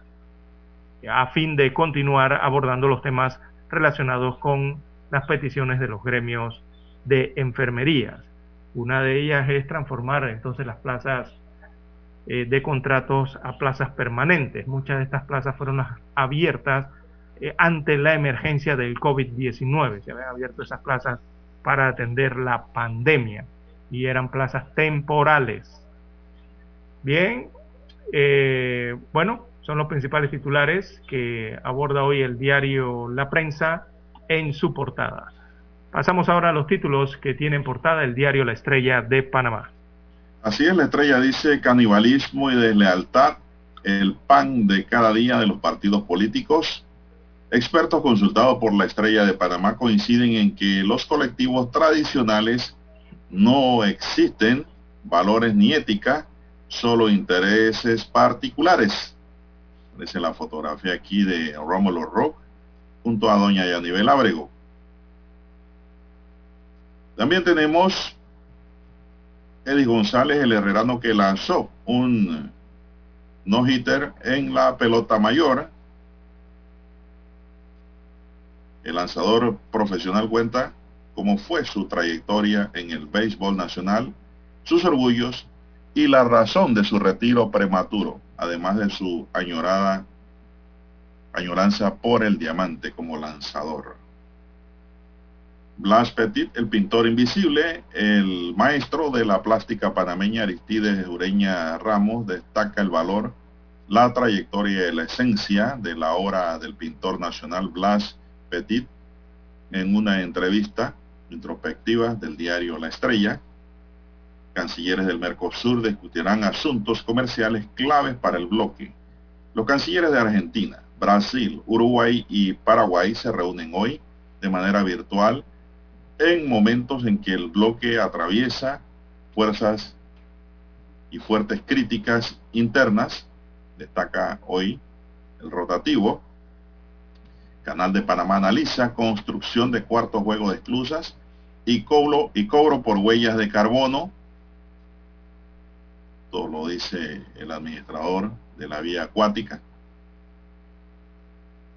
a fin de continuar abordando los temas relacionados con las peticiones de los gremios de enfermerías. Una de ellas es transformar entonces las plazas eh, de contratos a plazas permanentes. Muchas de estas plazas fueron abiertas eh, ante la emergencia del COVID-19. Se habían abierto esas plazas para atender la pandemia y eran plazas temporales. Bien, eh, bueno, son los principales titulares que aborda hoy el diario La Prensa en su portada. Pasamos ahora a los títulos que tienen portada el diario La Estrella de Panamá. Así es, la estrella dice canibalismo y deslealtad, el pan de cada día de los partidos políticos. Expertos consultados por la estrella de Panamá coinciden en que los colectivos tradicionales no existen valores ni ética, solo intereses particulares. Aparece la fotografía aquí de Rómulo Rock junto a doña Yanibel Abrego. También tenemos Eddie González, el herrerano que lanzó un no-hitter en la pelota mayor. El lanzador profesional cuenta cómo fue su trayectoria en el béisbol nacional, sus orgullos y la razón de su retiro prematuro, además de su añorada añoranza por el diamante como lanzador. Blas Petit, el pintor invisible, el maestro de la plástica panameña Aristides Ureña Ramos, destaca el valor, la trayectoria y la esencia de la obra del pintor nacional Blas Petit en una entrevista introspectiva del diario La Estrella. Cancilleres del Mercosur discutirán asuntos comerciales claves para el bloque. Los cancilleres de Argentina, Brasil, Uruguay y Paraguay se reúnen hoy de manera virtual en momentos en que el bloque atraviesa fuerzas y fuertes críticas internas, destaca hoy el rotativo. Canal de Panamá analiza construcción de cuarto juego de esclusas y cobro, y cobro por huellas de carbono. Lo dice el administrador de la vía acuática.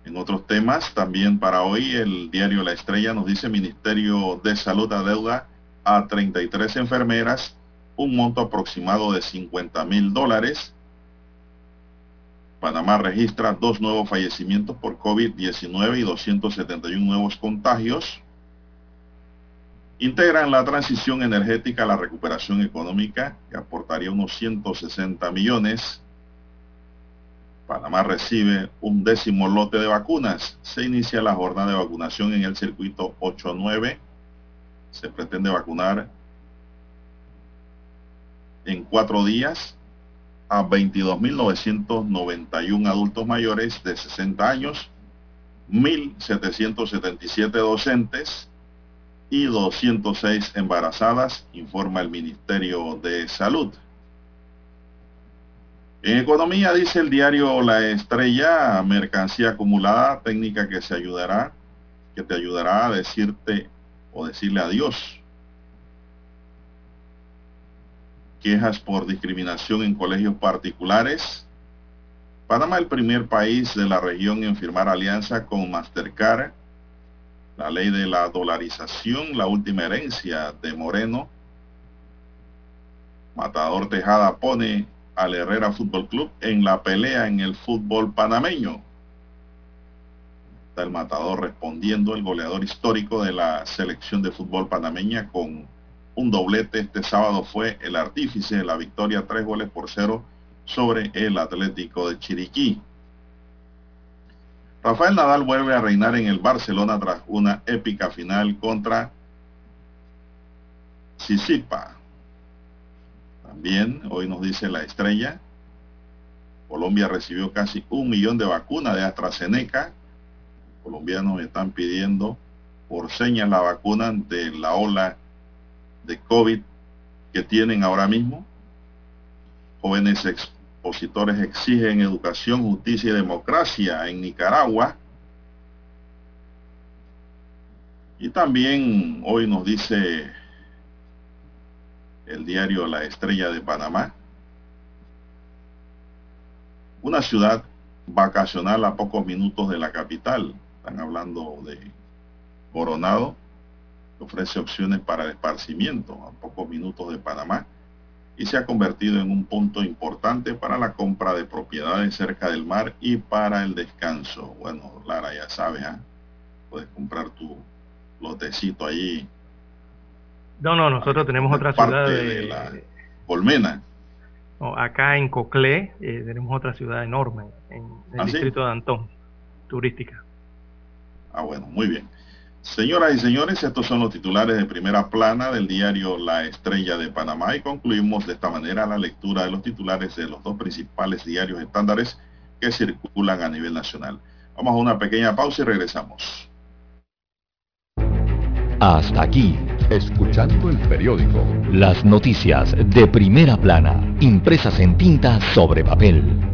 En otros temas, también para hoy, el diario La Estrella nos dice Ministerio de Salud adeuda a 33 enfermeras un monto aproximado de 50 mil dólares. Panamá registra dos nuevos fallecimientos por COVID-19 y 271 nuevos contagios. Integran la transición energética la recuperación económica, que aportaría unos 160 millones. Panamá recibe un décimo lote de vacunas. Se inicia la jornada de vacunación en el circuito 8-9. Se pretende vacunar en cuatro días a 22.991 adultos mayores de 60 años, 1.777 docentes y 206 embarazadas, informa el Ministerio de Salud. En economía dice el diario La Estrella, mercancía acumulada, técnica que se ayudará, que te ayudará a decirte o decirle adiós. Quejas por discriminación en colegios particulares. Panamá el primer país de la región en firmar alianza con Mastercard. La ley de la dolarización, la última herencia de Moreno. Matador Tejada pone al Herrera Fútbol Club en la pelea en el fútbol panameño. Está el matador respondiendo, el goleador histórico de la selección de fútbol panameña con un doblete este sábado fue el artífice de la victoria tres goles por cero sobre el Atlético de Chiriquí. Rafael Nadal vuelve a reinar en el Barcelona tras una épica final contra Sisipa. También hoy nos dice la estrella, Colombia recibió casi un millón de vacunas de AstraZeneca. colombianos están pidiendo por señas la vacuna de la ola de COVID que tienen ahora mismo. Jóvenes expositores exigen educación, justicia y democracia en Nicaragua. Y también hoy nos dice el diario La Estrella de Panamá, una ciudad vacacional a pocos minutos de la capital. Están hablando de Coronado, ofrece opciones para el esparcimiento a pocos minutos de Panamá y se ha convertido en un punto importante para la compra de propiedades cerca del mar y para el descanso. Bueno, Lara, ya sabes, ¿eh? puedes comprar tu lotecito allí no, no, nosotros tenemos otra ciudad de, la Colmena. acá en Coclé eh, tenemos otra ciudad enorme, en el ¿Ah, distrito de Antón, turística. Ah, bueno, muy bien. Señoras y señores, estos son los titulares de primera plana del diario La Estrella de Panamá y concluimos de esta manera la lectura de los titulares de los dos principales diarios estándares que circulan a nivel nacional. Vamos a una pequeña pausa y regresamos. Hasta aquí, escuchando el periódico. Las noticias de primera plana, impresas en tinta sobre papel.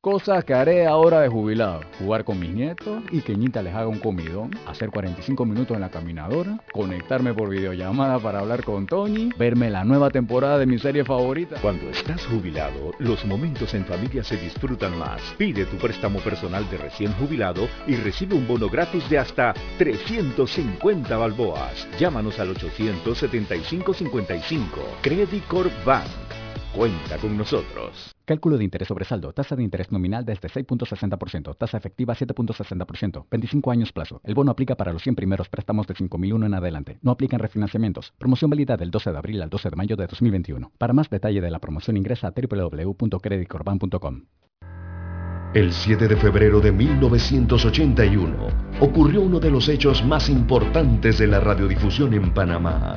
Cosas que haré ahora de jubilado. Jugar con mis nietos y que Ñita les haga un comidón. Hacer 45 minutos en la caminadora. Conectarme por videollamada para hablar con Tony. Verme la nueva temporada de mi serie favorita. Cuando estás jubilado, los momentos en familia se disfrutan más. Pide tu préstamo personal de recién jubilado y recibe un bono gratis de hasta 350 balboas. Llámanos al 875-55. Credit Corp Bank. Cuenta con nosotros. Cálculo de interés sobre saldo. Tasa de interés nominal desde 6.60%. Tasa efectiva 7.60%. 25 años plazo. El bono aplica para los 100 primeros préstamos de 5.001 en adelante. No aplican refinanciamientos. Promoción válida del 12 de abril al 12 de mayo de 2021. Para más detalle de la promoción ingresa a www.creditcorban.com. El 7 de febrero de 1981 ocurrió uno de los hechos más importantes de la radiodifusión en Panamá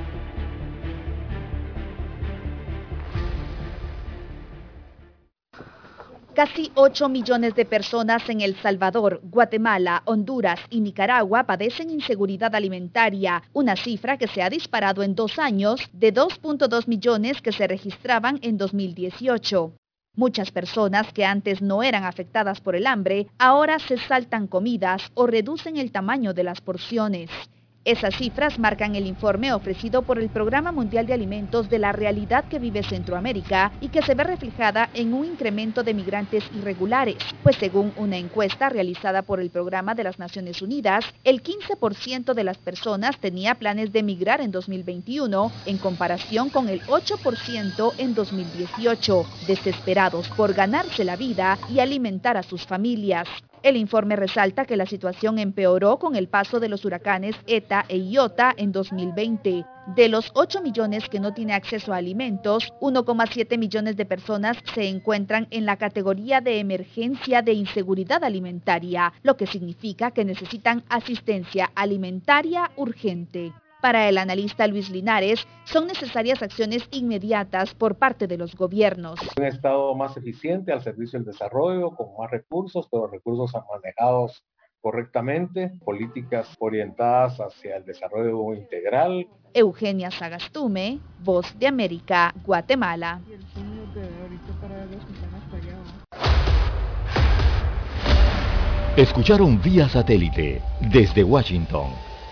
Casi 8 millones de personas en El Salvador, Guatemala, Honduras y Nicaragua padecen inseguridad alimentaria, una cifra que se ha disparado en dos años de 2.2 millones que se registraban en 2018. Muchas personas que antes no eran afectadas por el hambre ahora se saltan comidas o reducen el tamaño de las porciones. Esas cifras marcan el informe ofrecido por el Programa Mundial de Alimentos de la realidad que vive Centroamérica y que se ve reflejada en un incremento de migrantes irregulares, pues según una encuesta realizada por el Programa de las Naciones Unidas, el 15% de las personas tenía planes de migrar en 2021 en comparación con el 8% en 2018, desesperados por ganarse la vida y alimentar a sus familias. El informe resalta que la situación empeoró con el paso de los huracanes ETA e IOTA en 2020. De los 8 millones que no tienen acceso a alimentos, 1,7 millones de personas se encuentran en la categoría de emergencia de inseguridad alimentaria, lo que significa que necesitan asistencia alimentaria urgente. Para el analista Luis Linares, son necesarias acciones inmediatas por parte de los gobiernos. Un Estado más eficiente al servicio del desarrollo, con más recursos, pero recursos manejados correctamente, políticas orientadas hacia el desarrollo integral. Eugenia Sagastume, Voz de América, Guatemala. Escucharon vía satélite desde Washington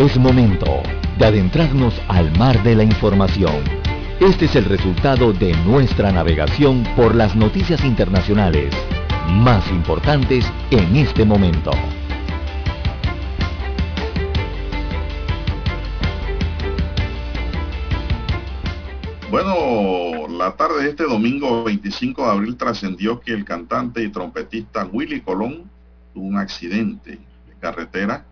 Es momento de adentrarnos al mar de la información. Este es el resultado de nuestra navegación por las noticias internacionales más importantes en este momento. Bueno, la tarde de este domingo 25 de abril trascendió que el cantante y trompetista Willy Colón tuvo un accidente de carretera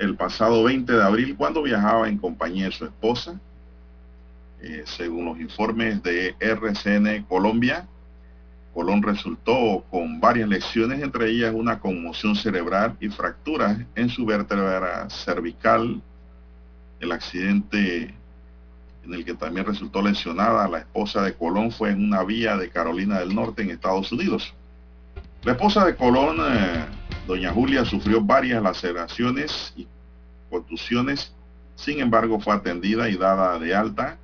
el pasado 20 de abril cuando viajaba en compañía de su esposa. Eh, según los informes de RCN Colombia, Colón resultó con varias lesiones, entre ellas una conmoción cerebral y fracturas en su vértebra cervical. El accidente en el que también resultó lesionada la esposa de Colón fue en una vía de Carolina del Norte en Estados Unidos. La esposa de Colón, eh, doña Julia, sufrió varias laceraciones y contusiones, sin embargo fue atendida y dada de alta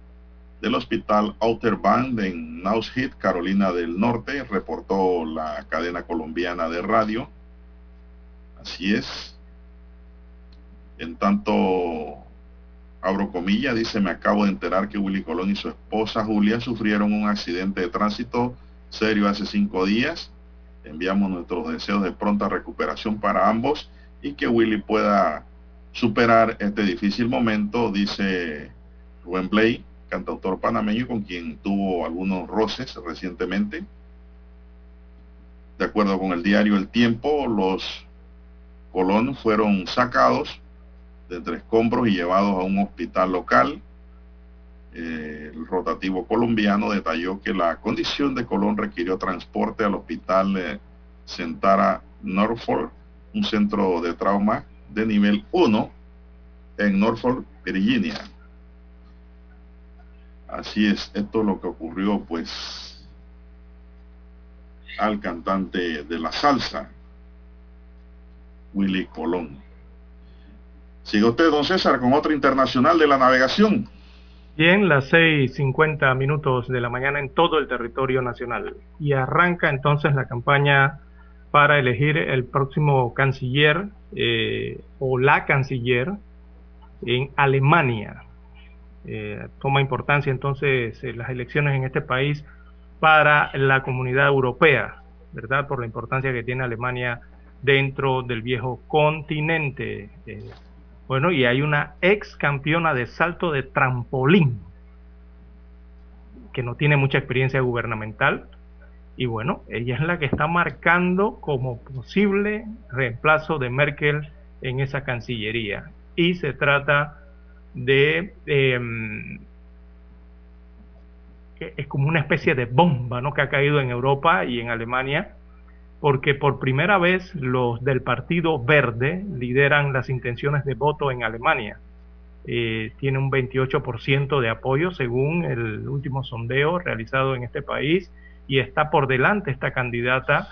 del hospital Outer Band en Naushit, Carolina del Norte, reportó la cadena colombiana de radio. Así es. En tanto, abro comillas, dice, me acabo de enterar que Willy Colón y su esposa Julia sufrieron un accidente de tránsito serio hace cinco días. Enviamos nuestros deseos de pronta recuperación para ambos y que Willy pueda superar este difícil momento, dice Rubén Blay, cantautor panameño con quien tuvo algunos roces recientemente. De acuerdo con el diario El Tiempo, los Colón fueron sacados de entre escombros y llevados a un hospital local. Eh, el rotativo colombiano detalló que la condición de Colón requirió transporte al hospital Centara Norfolk, un centro de trauma de nivel 1 en Norfolk, Virginia. Así es, esto es lo que ocurrió pues al cantante de la salsa, Willy Colón. Sigue usted, don César, con otro internacional de la navegación. Bien, las 6.50 minutos de la mañana en todo el territorio nacional. Y arranca entonces la campaña para elegir el próximo canciller eh, o la canciller en Alemania. Eh, toma importancia entonces eh, las elecciones en este país para la comunidad europea, ¿verdad? Por la importancia que tiene Alemania dentro del viejo continente. Bueno, y hay una ex campeona de salto de trampolín que no tiene mucha experiencia gubernamental. Y bueno, ella es la que está marcando como posible reemplazo de Merkel en esa Cancillería. Y se trata de... Em, es como una especie de bomba ¿no? que ha caído en Europa y en Alemania porque por primera vez los del Partido Verde lideran las intenciones de voto en Alemania. Eh, tiene un 28% de apoyo según el último sondeo realizado en este país y está por delante esta candidata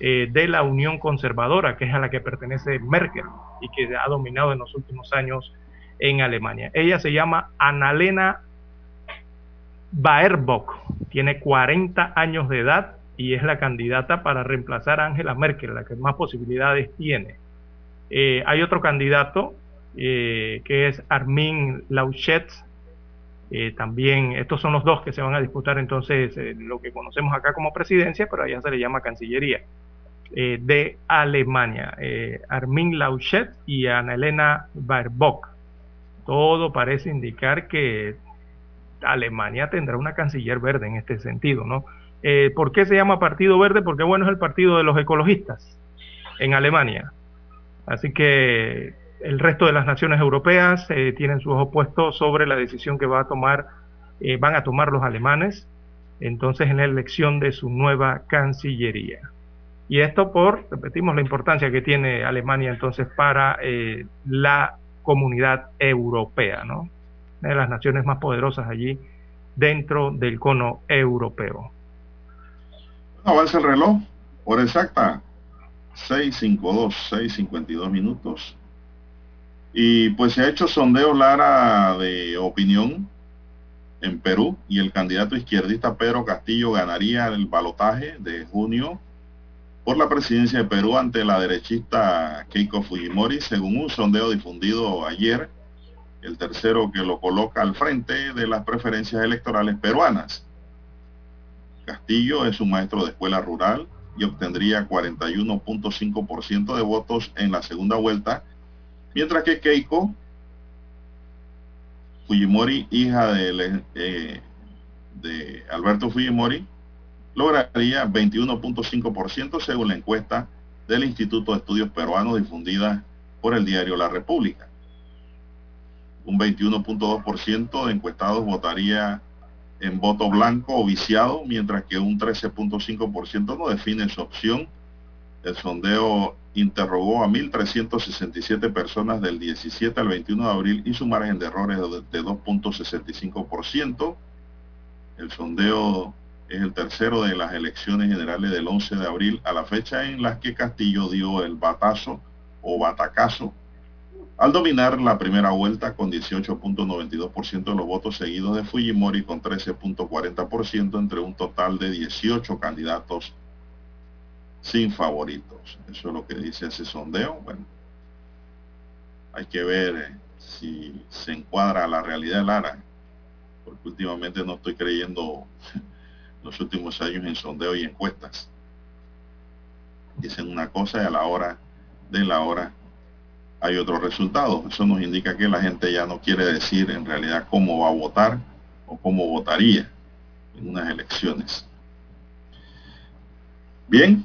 eh, de la Unión Conservadora, que es a la que pertenece Merkel y que ha dominado en los últimos años en Alemania. Ella se llama Annalena Baerbock, tiene 40 años de edad y es la candidata para reemplazar a Angela Merkel, la que más posibilidades tiene. Eh, hay otro candidato eh, que es Armin Laschet. Eh, también, estos son los dos que se van a disputar entonces lo que conocemos acá como presidencia, pero allá se le llama Cancillería, de Alemania. Armin Laschet y Annalena Baerbock. Todo parece indicar que Alemania tendrá una canciller verde en este sentido, ¿no? Eh, ¿Por qué se llama Partido Verde? Porque bueno, es el partido de los ecologistas en Alemania. Así que el resto de las naciones europeas eh, tienen sus opuestos sobre la decisión que va a tomar, eh, van a tomar los alemanes, entonces en la elección de su nueva Cancillería. Y esto por, repetimos, la importancia que tiene Alemania entonces para la comunidad europea, ¿no? De las naciones más poderosas allí dentro del cono europeo. Avanza el reloj, hora exacta, 6.52, 6.52 minutos. Y pues se ha hecho sondeo Lara de opinión en Perú y el candidato izquierdista Pedro Castillo ganaría el balotaje de junio por la presidencia de Perú ante la derechista Keiko Fujimori, según un sondeo difundido ayer, el tercero que lo coloca al frente de las preferencias electorales peruanas. Castillo es un maestro de escuela rural y obtendría 41.5% de votos en la segunda vuelta, mientras que Keiko Fujimori, hija de, eh, de Alberto Fujimori, lograría 21.5% según la encuesta del Instituto de Estudios Peruanos difundida por el diario La República. Un 21.2% de encuestados votaría en voto blanco o viciado, mientras que un 13.5% no define su opción. El sondeo interrogó a 1.367 personas del 17 al 21 de abril y su margen de errores de 2.65%. El sondeo es el tercero de las elecciones generales del 11 de abril a la fecha en las que Castillo dio el batazo o batacazo al dominar la primera vuelta con 18.92% de los votos seguidos de Fujimori con 13.40% entre un total de 18 candidatos sin favoritos. Eso es lo que dice ese sondeo. Bueno, hay que ver eh, si se encuadra la realidad de Lara, porque últimamente no estoy creyendo los últimos años en sondeo y encuestas. Dicen una cosa y a la hora de la hora hay otros resultados. Eso nos indica que la gente ya no quiere decir en realidad cómo va a votar o cómo votaría en unas elecciones. Bien,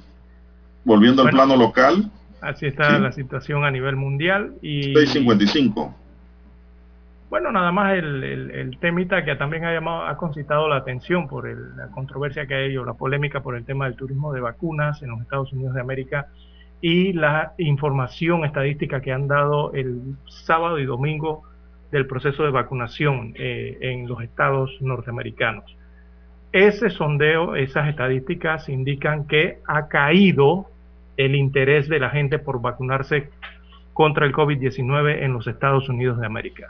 volviendo al plano local. Así está la situación a nivel mundial. y 655. Bueno, nada más el, el, temita que también ha, llamado, ha concitado la atención por la controversia que hay o la polémica por el tema del turismo de vacunas en los Estados Unidos de América y la información estadística que han dado el sábado y domingo del proceso de vacunación eh, en los estados norteamericanos. Ese sondeo, esas estadísticas indican que ha caído el interés de la gente por vacunarse contra el COVID-19 en los Estados Unidos de América.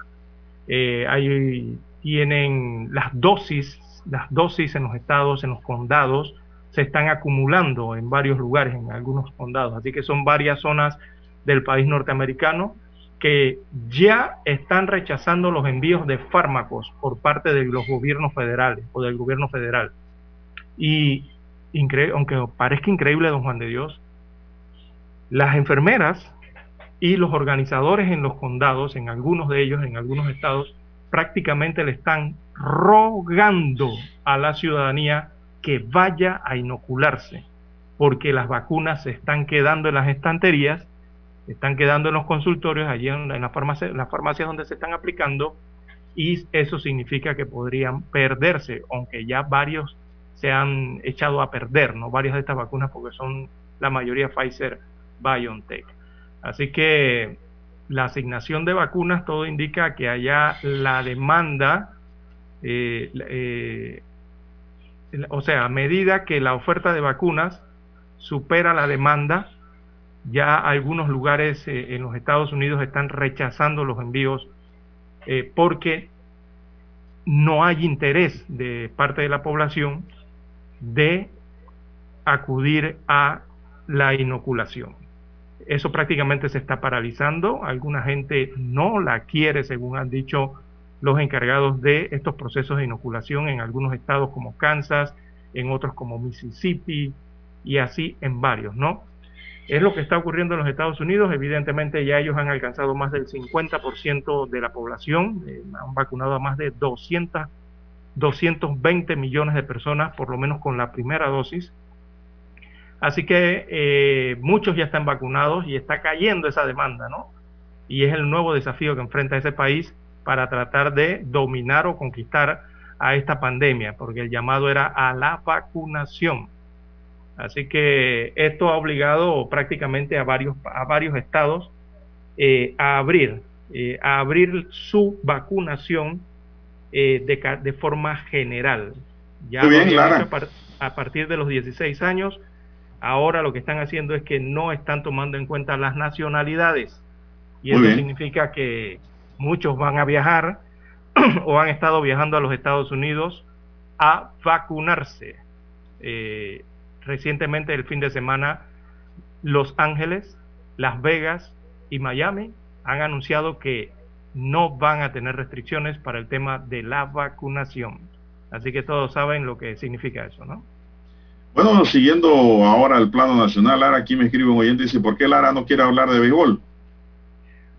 Eh, ahí tienen las dosis, las dosis en los estados, en los condados, se están acumulando en varios lugares, en algunos condados. Así que son varias zonas del país norteamericano que ya están rechazando los envíos de fármacos por parte de los gobiernos federales o del gobierno federal. Y aunque parezca increíble, don Juan de Dios, las enfermeras y los organizadores en los condados, en algunos de ellos, en algunos estados, prácticamente le están rogando a la ciudadanía que vaya a inocularse, porque las vacunas se están quedando en las estanterías, están quedando en los consultorios, allí en, las farmacias donde se están aplicando, y eso significa que podrían perderse, aunque ya varios se han echado a perder, ¿no? Varias de estas vacunas porque son la mayoría Pfizer BioNTech. Así que la asignación de vacunas, todo indica que allá la demanda, eh, eh, o sea, a medida que la oferta de vacunas supera la demanda, ya algunos lugares eh, en los Estados Unidos están rechazando los envíos porque no hay interés de parte de la población de acudir a la inoculación. Eso prácticamente se está paralizando. Alguna gente no la quiere, según han dicho los encargados de estos procesos de inoculación en algunos estados como Kansas, en otros como Mississippi y así en varios, ¿no? Es lo que está ocurriendo en los Estados Unidos. Evidentemente ya ellos han alcanzado más del 50% de la población, eh, han vacunado a más de 200, 220 millones de personas, por lo menos con la primera dosis. Así que eh, muchos ya están vacunados y está cayendo esa demanda, ¿no? Y es el nuevo desafío que enfrenta ese país para tratar de dominar o conquistar a esta pandemia, porque el llamado era a la vacunación. Así que esto ha obligado prácticamente a varios, a varios estados eh, a abrir, eh, a abrir su vacunación de, de, forma general. Ya a partir de los 16 años Ahora lo que están haciendo es que no están tomando en cuenta las nacionalidades. Y eso significa que muchos van a viajar o han estado viajando a los Estados Unidos a vacunarse. Eh, recientemente, el fin de semana, Los Ángeles, Las Vegas y Miami han anunciado que no van a tener restricciones para el tema de la vacunación. Así que todos saben lo que significa eso, ¿no? Bueno, siguiendo ahora el plano nacional, Lara, aquí me escribe un oyente y dice, ¿por qué Lara no quiere hablar de béisbol?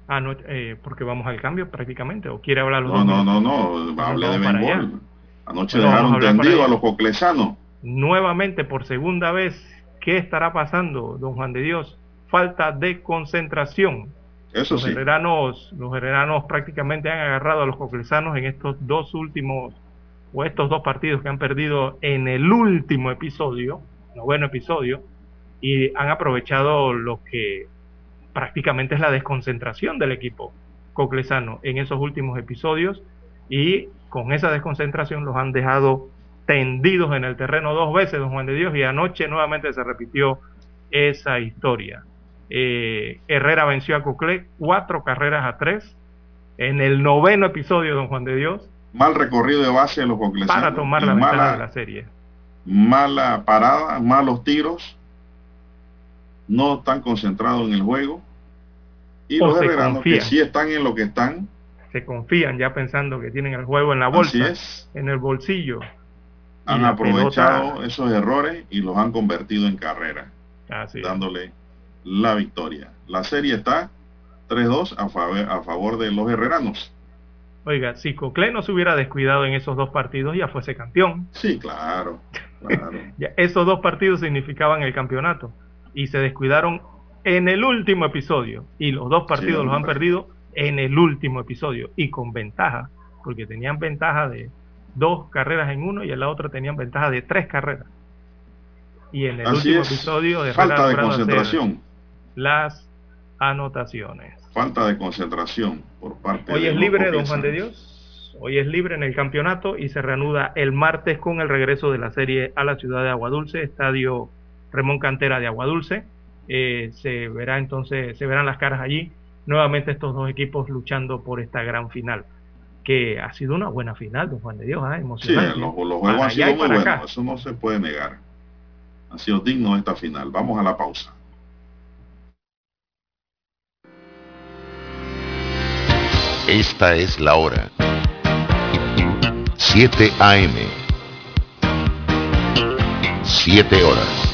Ah, no, eh, porque vamos al cambio prácticamente, o quiere hablar los No, no, no, no, hable de béisbol. Anoche dejaron tendido a los coclesanos. Nuevamente, por segunda vez, ¿qué estará pasando, don Juan de Dios? Falta de concentración. Eso los sí. los hereranos prácticamente han agarrado a los coclesanos en estos dos últimos o estos dos partidos que han perdido en el último episodio, noveno episodio, y han aprovechado lo que prácticamente es la desconcentración del equipo coclesano en esos últimos episodios y con esa desconcentración los han dejado tendidos en el terreno dos veces, don Juan de Dios, y anoche nuevamente se repitió esa historia. Eh, Herrera venció a Coclé cuatro carreras a tres en el noveno episodio, don Juan de Dios, mal recorrido de base de los coclesanos. Para tomar la mala, de la serie. Mala parada, malos tiros, no están concentrados en el juego. Y los herreranos que sí están en lo que están. Se confían ya pensando que tienen el juego en la bolsa, en el bolsillo. Han aprovechado esos errores y los han convertido en carrera, dándole la victoria. La serie está 3-2 a, favor, a favor de los herreranos. Oiga, si Cocle no se hubiera descuidado en esos dos partidos, ya fuese campeón. Sí, claro. esos dos partidos significaban el campeonato. Y se descuidaron en el último episodio. Y los dos partidos los han perdido en el último episodio. Y con ventaja, porque tenían ventaja de dos carreras en uno y en la otra tenían ventaja de tres carreras. Y en el último episodio de falta de concentración. Las anotaciones. Falta de concentración por parte Hoy es libre, don Juan de Dios. Hoy es libre en el campeonato y se reanuda el martes con el regreso de la serie a la ciudad de Aguadulce, estadio Remón Cantera de Aguadulce. Eh, se verá entonces, se verán las caras allí. Nuevamente estos dos equipos luchando por esta gran final, que ha sido una buena final, don Juan de Dios, ¿eh? emocionante. Sí, los, los juegos han sido muy buenos, eso no se puede negar. Ha sido digno esta final. Vamos a la pausa. Esta es la hora. 7 AM. 7 horas.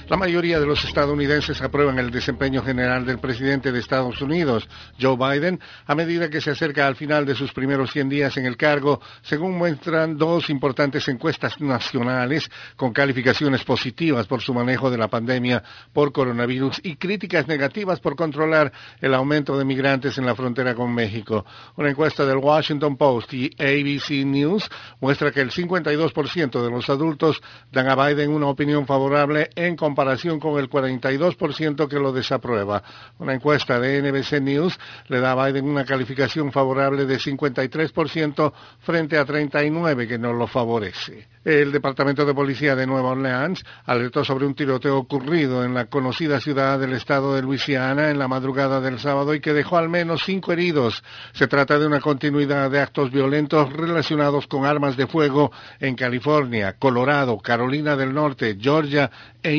La mayoría de los estadounidenses aprueban el desempeño general del presidente de Estados Unidos, Joe Biden, a medida que se acerca al final de sus primeros 100 días en el cargo, según muestran dos importantes encuestas nacionales con calificaciones positivas por su manejo de la pandemia por coronavirus y críticas negativas por controlar el aumento de migrantes en la frontera con México. Una encuesta del Washington Post y ABC News muestra que el 52% de los adultos dan a Biden una opinión favorable en comparación con el 42% que lo desaprueba. Una encuesta de NBC News le da a Biden una calificación favorable de 53% frente a 39% que no lo favorece. El Departamento de Policía de Nueva Orleans alertó sobre un tiroteo ocurrido en la conocida ciudad del estado de Luisiana en la madrugada del sábado y que dejó al menos cinco heridos. Se trata de una continuidad de actos violentos relacionados con armas de fuego en California, Colorado, Carolina del Norte, Georgia e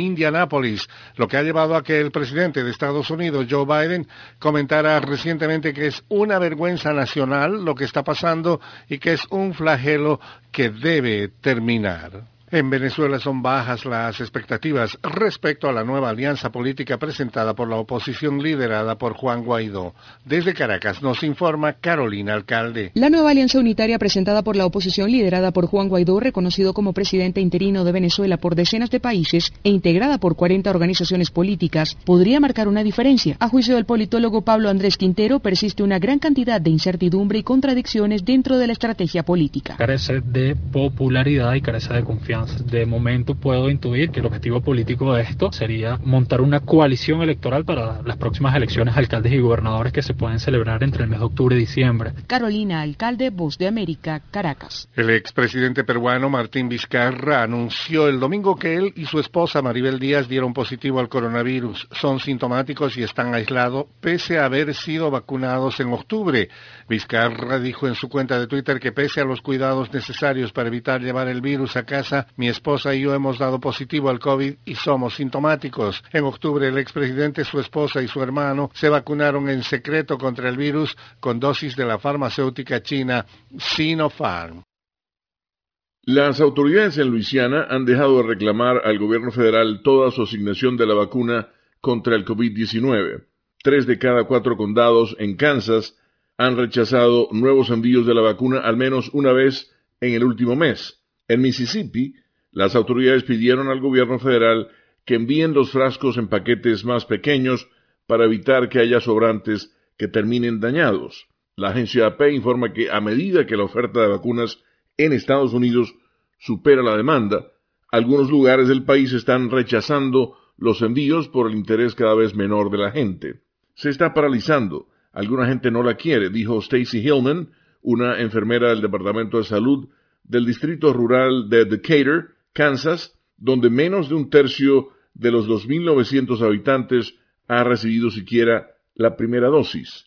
Lo que ha llevado a que el presidente de Estados Unidos, Joe Biden, comentara recientemente que es una vergüenza nacional lo que está pasando y que es un flagelo que debe terminar. En Venezuela son bajas las expectativas respecto a la nueva alianza política presentada por la oposición liderada por Juan Guaidó. Desde Caracas nos informa Carolina Alcalde. La nueva alianza unitaria presentada por la oposición liderada por Juan Guaidó, reconocido como presidente interino de Venezuela por decenas de países e integrada por 40 organizaciones políticas, podría marcar una diferencia. A juicio del politólogo Pablo Andrés Quintero, persiste una gran cantidad de incertidumbre y contradicciones dentro de la estrategia política. Carece de popularidad y carece de confianza de momento puedo intuir que el objetivo político de esto sería montar una coalición electoral para las próximas elecciones alcaldes y gobernadores que se pueden celebrar entre el mes de octubre y diciembre. Carolina Alcalde, Voz de América, Caracas. El expresidente peruano Martín Vizcarra anunció el domingo que él y su esposa Maribel Díaz dieron positivo al coronavirus. Son sintomáticos y están aislados pese a haber sido vacunados en octubre. Vizcarra dijo en su cuenta de Twitter que pese a los cuidados necesarios para evitar llevar el virus a casa, mi esposa y yo hemos dado positivo al COVID y somos sintomáticos. En octubre el expresidente, su esposa y su hermano se vacunaron en secreto contra el virus con dosis de la farmacéutica china Sinopharm. Las autoridades en Luisiana han dejado de reclamar al gobierno federal toda su asignación de la vacuna contra el COVID-19. Tres de cada cuatro condados en Kansas han rechazado nuevos envíos de la vacuna al menos una vez en el último mes. En Mississippi, las autoridades pidieron al gobierno federal que envíen los frascos en paquetes más pequeños para evitar que haya sobrantes que terminen dañados. La agencia AP informa que a medida que la oferta de vacunas en Estados Unidos supera la demanda, algunos lugares del país están rechazando los envíos por el interés cada vez menor de la gente. Se está paralizando. Alguna gente no la quiere, dijo Stacy Hillman, una enfermera del Departamento de Salud del Distrito Rural de Decatur, Kansas, donde menos de un tercio de los 2.900 habitantes ha recibido siquiera la primera dosis.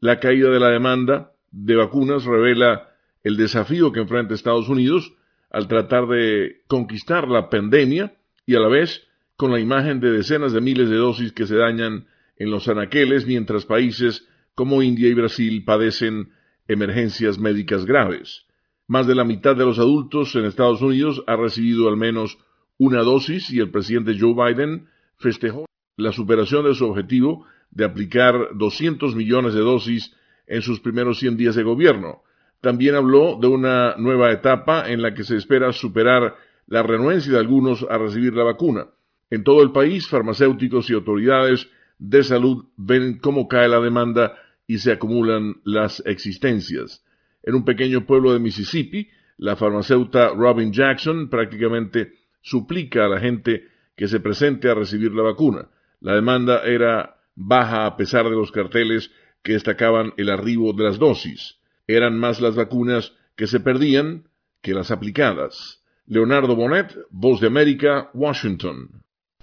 La caída de la demanda de vacunas revela el desafío que enfrenta Estados Unidos al tratar de conquistar la pandemia y a la vez con la imagen de decenas de miles de dosis que se dañan en los anaqueles mientras países como India y Brasil padecen emergencias médicas graves. Más de la mitad de los adultos en Estados Unidos ha recibido al menos una dosis y el presidente Joe Biden festejó la superación de su objetivo de aplicar 200 millones de dosis en sus primeros 100 días de gobierno. También habló de una nueva etapa en la que se espera superar la renuencia de algunos a recibir la vacuna. En todo el país, farmacéuticos y autoridades de salud ven cómo cae la demanda y se acumulan las existencias. En un pequeño pueblo de Mississippi, la farmacéutica Robin Jackson prácticamente suplica a la gente que se presente a recibir la vacuna. La demanda era baja a pesar de los carteles que destacaban el arribo de las dosis. Eran más las vacunas que se perdían que las aplicadas. Leonardo Bonet, Voz de América, Washington.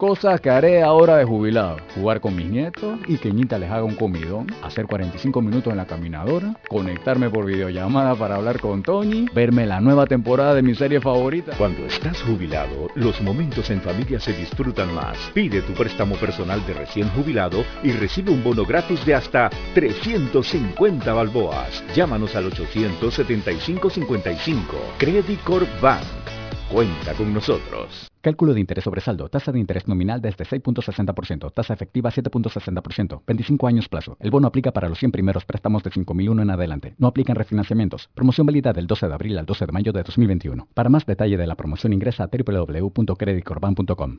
Cosas que haré ahora de jubilado. Jugar con mis nietos y que Ñita les haga un comidón. Hacer 45 minutos en la caminadora. Conectarme por videollamada para hablar con Tony. Verme la nueva temporada de mi serie favorita. Cuando estás jubilado, los momentos en familia se disfrutan más. Pide tu préstamo personal de recién jubilado y recibe un bono gratis de hasta 350 balboas. Llámanos al 875-55. Credit Corp Bank. Cuenta con nosotros. Cálculo de interés sobre saldo. Tasa de interés nominal desde 6.60%. Tasa efectiva 7.60%. 25 años plazo. El bono aplica para los 100 primeros préstamos de 5.001 en adelante. No aplican refinanciamientos. Promoción válida del 12 de abril al 12 de mayo de 2021. Para más detalle de la promoción ingresa a www.creditcorban.com.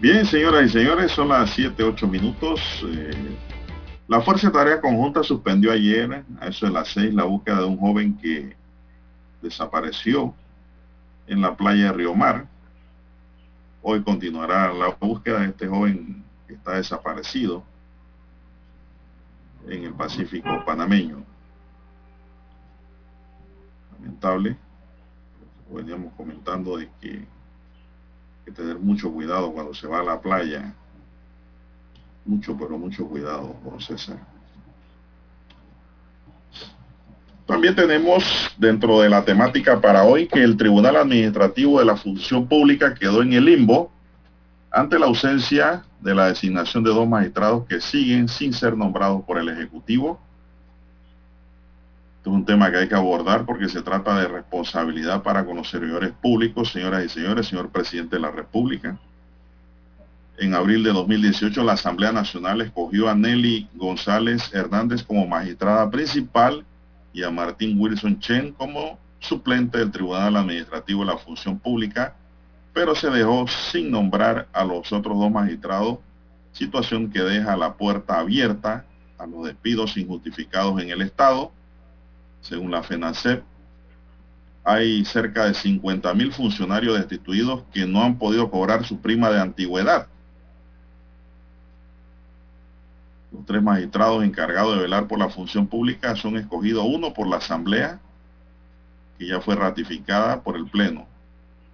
Bien, señoras y señores, son las 7, 8 minutos. Eh, la Fuerza de Tarea Conjunta suspendió ayer, a eso de las 6, la búsqueda de un joven que desapareció en la playa de Río Mar. Hoy continuará la búsqueda de este joven que está desaparecido en el Pacífico panameño. Lamentable, veníamos comentando de que tener mucho cuidado cuando se va a la playa. Mucho, pero mucho cuidado, don César. También tenemos dentro de la temática para hoy que el Tribunal Administrativo de la Función Pública quedó en el limbo ante la ausencia de la designación de dos magistrados que siguen sin ser nombrados por el Ejecutivo este es un tema que hay que abordar porque se trata de responsabilidad para con los servidores públicos, señoras y señores, señor presidente de la República. En abril de 2018 la Asamblea Nacional escogió a Nelly González Hernández como magistrada principal y a Martín Wilson Chen como suplente del Tribunal Administrativo de la Función Pública, pero se dejó sin nombrar a los otros dos magistrados, situación que deja la puerta abierta a los despidos injustificados en el Estado. Según la FENACEP, hay cerca de 50 mil funcionarios destituidos que no han podido cobrar su prima de antigüedad. Los tres magistrados encargados de velar por la función pública son escogidos uno por la Asamblea, que ya fue ratificada por el Pleno,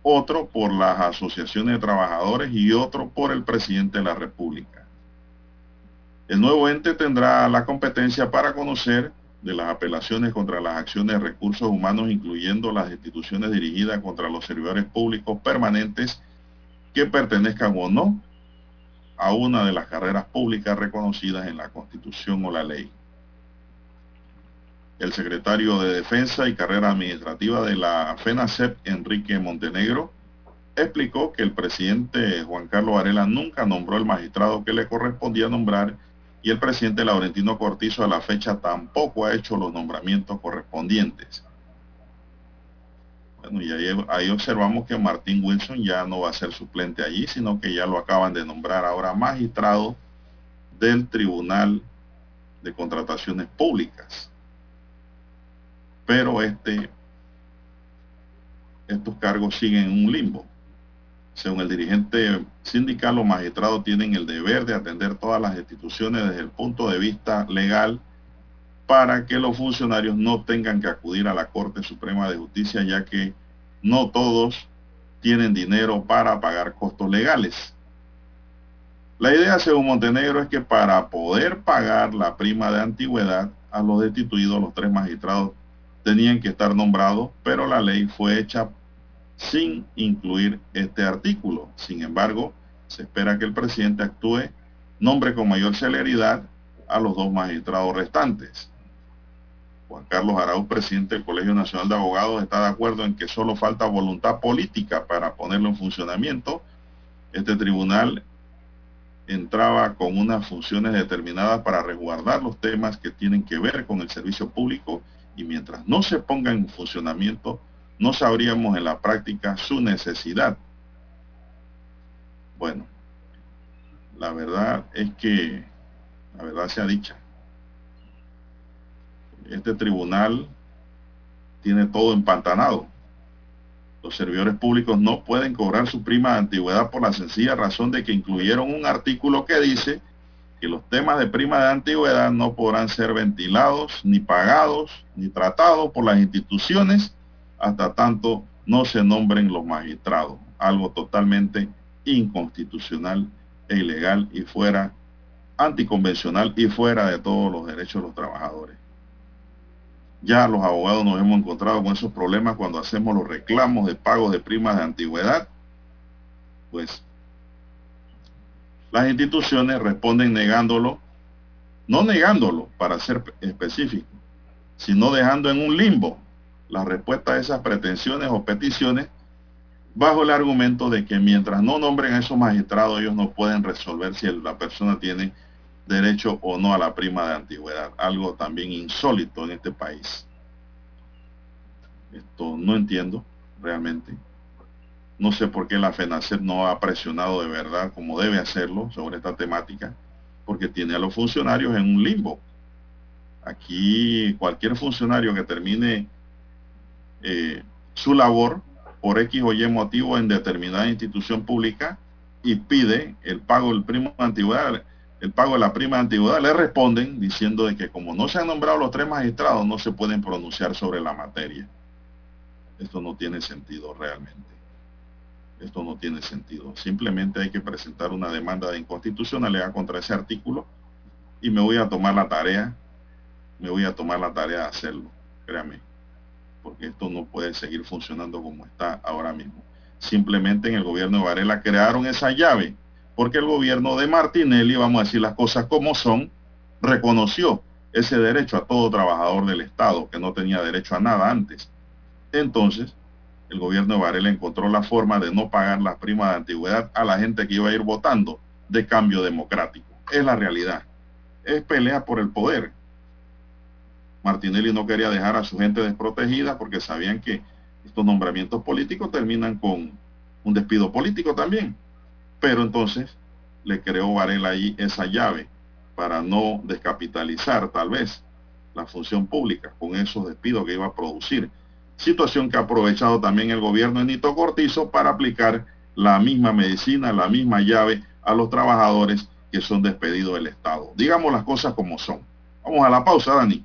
otro por las asociaciones de trabajadores y otro por el presidente de la República. El nuevo ente tendrá la competencia para conocer de las apelaciones contra las acciones de recursos humanos, incluyendo las instituciones dirigidas contra los servidores públicos permanentes que pertenezcan o no a una de las carreras públicas reconocidas en la Constitución o la ley. El secretario de Defensa y Carrera Administrativa de la FENACEP, Enrique Montenegro, explicó que el presidente Juan Carlos Varela nunca nombró el magistrado que le correspondía nombrar y el presidente Laurentino Cortizo a la fecha tampoco ha hecho los nombramientos correspondientes. Bueno, y ahí, observamos que Martín Wilson ya no va a ser suplente allí, sino que ya lo acaban de nombrar ahora magistrado del Tribunal de Contrataciones Públicas. Pero este, estos cargos siguen en un limbo. Según el dirigente sindical, los magistrados tienen el deber de atender todas las instituciones desde el punto de vista legal para que los funcionarios no tengan que acudir a la Corte Suprema de Justicia, ya que no todos tienen dinero para pagar costos legales. La idea, según Montenegro, es que para poder pagar la prima de antigüedad a los destituidos, los tres magistrados tenían que estar nombrados, pero la ley fue hecha sin incluir este artículo. Sin embargo, se espera que el presidente actúe, nombre con mayor celeridad a los dos magistrados restantes. Juan Carlos Arauz, presidente del Colegio Nacional de Abogados, está de acuerdo en que solo falta voluntad política para ponerlo en funcionamiento. Este tribunal entraba con unas funciones determinadas para resguardar los temas que tienen que ver con el servicio público y mientras no se ponga en funcionamiento, no sabríamos en la práctica su necesidad. Bueno, la verdad es que, la verdad sea dicha, este tribunal tiene todo empantanado. Los servidores públicos no pueden cobrar su prima de antigüedad por la sencilla razón de que incluyeron un artículo que dice que los temas de prima de antigüedad no podrán ser ventilados, ni pagados, ni tratados por las instituciones hasta tanto no se nombren los magistrados. Algo totalmente inconstitucional e ilegal y fuera anticonvencional y fuera de todos los derechos de los trabajadores. Ya los abogados nos hemos encontrado con esos problemas cuando hacemos los reclamos de pagos de primas de antigüedad. Pues las instituciones responden negándolo, no negándolo para ser específico, sino dejando en un limbo la respuesta a esas pretensiones o peticiones bajo el argumento de que mientras no nombren a esos magistrados ellos no pueden resolver si la persona tiene derecho o no a la prima de antigüedad, algo también insólito en este país. Esto no entiendo realmente. No sé por qué la FENACEP no ha presionado de verdad como debe hacerlo sobre esta temática, porque tiene a los funcionarios en un limbo. Aquí cualquier funcionario que termine eh, su labor por X o Y motivo en determinada institución pública y pide el pago del primo de antigüedad, el pago de la prima de antigüedad, le responden diciendo de que como no se han nombrado los tres magistrados, no se pueden pronunciar sobre la materia. Esto no tiene sentido realmente. Esto no tiene sentido. Simplemente hay que presentar una demanda de inconstitucionalidad contra ese artículo y me voy a tomar la tarea, me voy a tomar la tarea de hacerlo, créame porque esto no puede seguir funcionando como está ahora mismo. Simplemente en el gobierno de Varela crearon esa llave, porque el gobierno de Martinelli, vamos a decir las cosas como son, reconoció ese derecho a todo trabajador del Estado que no tenía derecho a nada antes. Entonces, el gobierno de Varela encontró la forma de no pagar las primas de antigüedad a la gente que iba a ir votando de cambio democrático. Es la realidad. Es pelea por el poder Martinelli no quería dejar a su gente desprotegida porque sabían que estos nombramientos políticos terminan con un despido político también. Pero entonces le creó Varela ahí esa llave para no descapitalizar tal vez la función pública con esos despidos que iba a producir. Situación que ha aprovechado también el gobierno de Nito Cortizo para aplicar la misma medicina, la misma llave a los trabajadores que son despedidos del Estado. Digamos las cosas como son. Vamos a la pausa, Dani.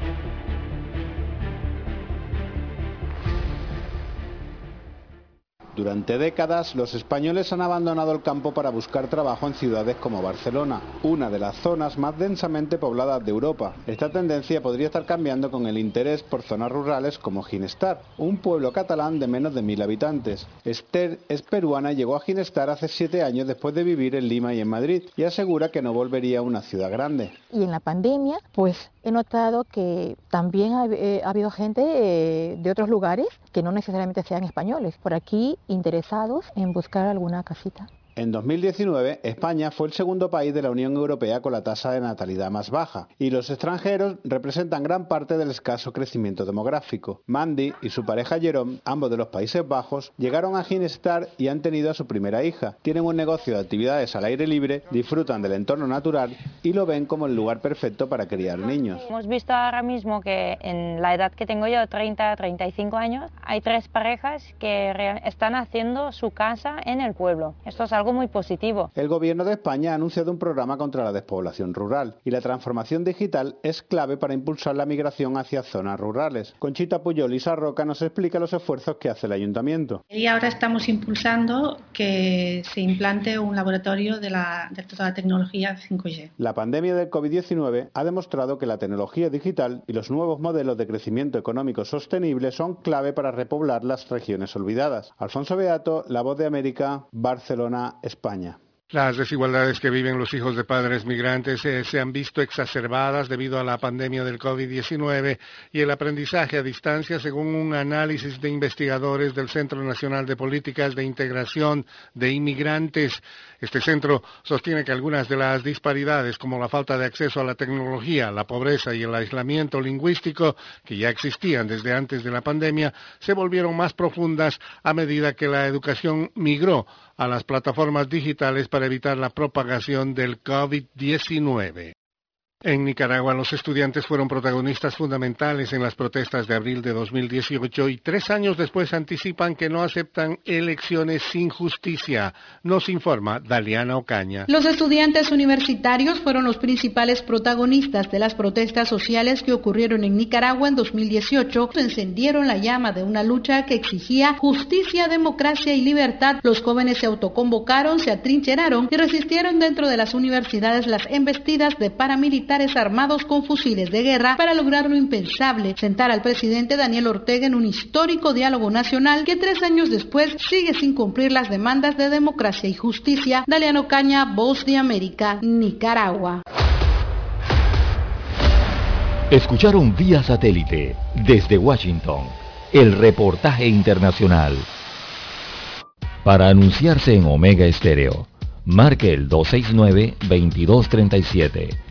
Durante décadas, los españoles han abandonado el campo para buscar trabajo en ciudades como Barcelona, una de las zonas más densamente pobladas de Europa. Esta tendencia podría estar cambiando con el interés por zonas rurales como Ginestar, un pueblo catalán de menos de mil habitantes. Esther es peruana y llegó a Ginestar hace siete años después de vivir en Lima y en Madrid y asegura que no volvería a una ciudad grande. Y en la pandemia, pues he notado que también ha, eh, ha habido gente eh, de otros lugares que no necesariamente sean españoles, por aquí interesados en buscar alguna casita. En 2019, España fue el segundo país de la Unión Europea con la tasa de natalidad más baja, y los extranjeros representan gran parte del escaso crecimiento demográfico. Mandy y su pareja Jerome, ambos de los Países Bajos, llegaron a Ginestar y han tenido a su primera hija. Tienen un negocio de actividades al aire libre, disfrutan del entorno natural y lo ven como el lugar perfecto para criar niños. Hemos visto ahora mismo que en la edad que tengo yo, 30, 35 años, hay tres parejas que están haciendo su casa en el pueblo. Esto es algo muy positivo. El gobierno de España ha anunciado un programa contra la despoblación rural y la transformación digital es clave para impulsar la migración hacia zonas rurales. Conchita Puyol y Sarroca nos explica los esfuerzos que hace el ayuntamiento. Y ahora estamos impulsando que se implante un laboratorio de, la, de toda la tecnología 5G. La pandemia del COVID-19 ha demostrado que la tecnología digital y los nuevos modelos de crecimiento económico sostenible son clave para repoblar las regiones olvidadas. Alfonso Beato, La Voz de América, Barcelona, España. Las desigualdades que viven los hijos de padres migrantes eh, se han visto exacerbadas debido a la pandemia del COVID-19 y el aprendizaje a distancia, según un análisis de investigadores del Centro Nacional de Políticas de Integración de Inmigrantes. Este centro sostiene que algunas de las disparidades, como la falta de acceso a la tecnología, la pobreza y el aislamiento lingüístico, que ya existían desde antes de la pandemia, se volvieron más profundas a medida que la educación migró a las plataformas digitales para evitar la propagación del COVID-19. En Nicaragua, los estudiantes fueron protagonistas fundamentales en las protestas de abril de 2018 y tres años después anticipan que no aceptan elecciones sin justicia. Nos informa Daliana Ocaña. Los estudiantes universitarios fueron los principales protagonistas de las protestas sociales que ocurrieron en Nicaragua en 2018. Encendieron la llama de una lucha que exigía justicia, democracia y libertad. Los jóvenes se autoconvocaron, se atrincheraron y resistieron dentro de las universidades las embestidas de paramilitares armados con fusiles de guerra para lograr lo impensable, sentar al presidente Daniel Ortega en un histórico diálogo nacional que tres años después sigue sin cumplir las demandas de democracia y justicia. Daliano Caña, Voz de América, Nicaragua. Escucharon vía satélite desde Washington el reportaje internacional. Para anunciarse en Omega Estéreo, marque el 269-2237.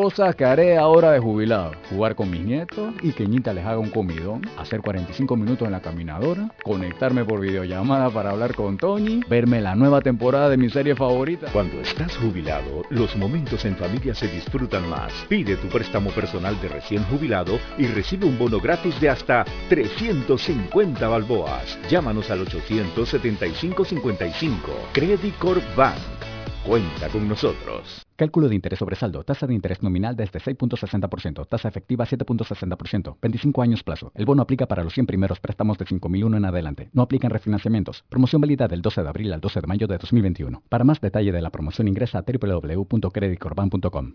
Cosas que haré ahora de jubilado. Jugar con mis nietos y que Ñita les haga un comidón. Hacer 45 minutos en la caminadora. Conectarme por videollamada para hablar con Tony. Verme la nueva temporada de mi serie favorita. Cuando estás jubilado, los momentos en familia se disfrutan más. Pide tu préstamo personal de recién jubilado y recibe un bono gratis de hasta 350 balboas. Llámanos al 875-55. Credit Corp Bank. Cuenta con nosotros. Cálculo de interés sobre saldo. Tasa de interés nominal desde 6.60%. Tasa efectiva 7.60%. 25 años plazo. El bono aplica para los 100 primeros préstamos de 5.001 en adelante. No aplican refinanciamientos. Promoción válida del 12 de abril al 12 de mayo de 2021. Para más detalle de la promoción ingresa a www.creditcorban.com.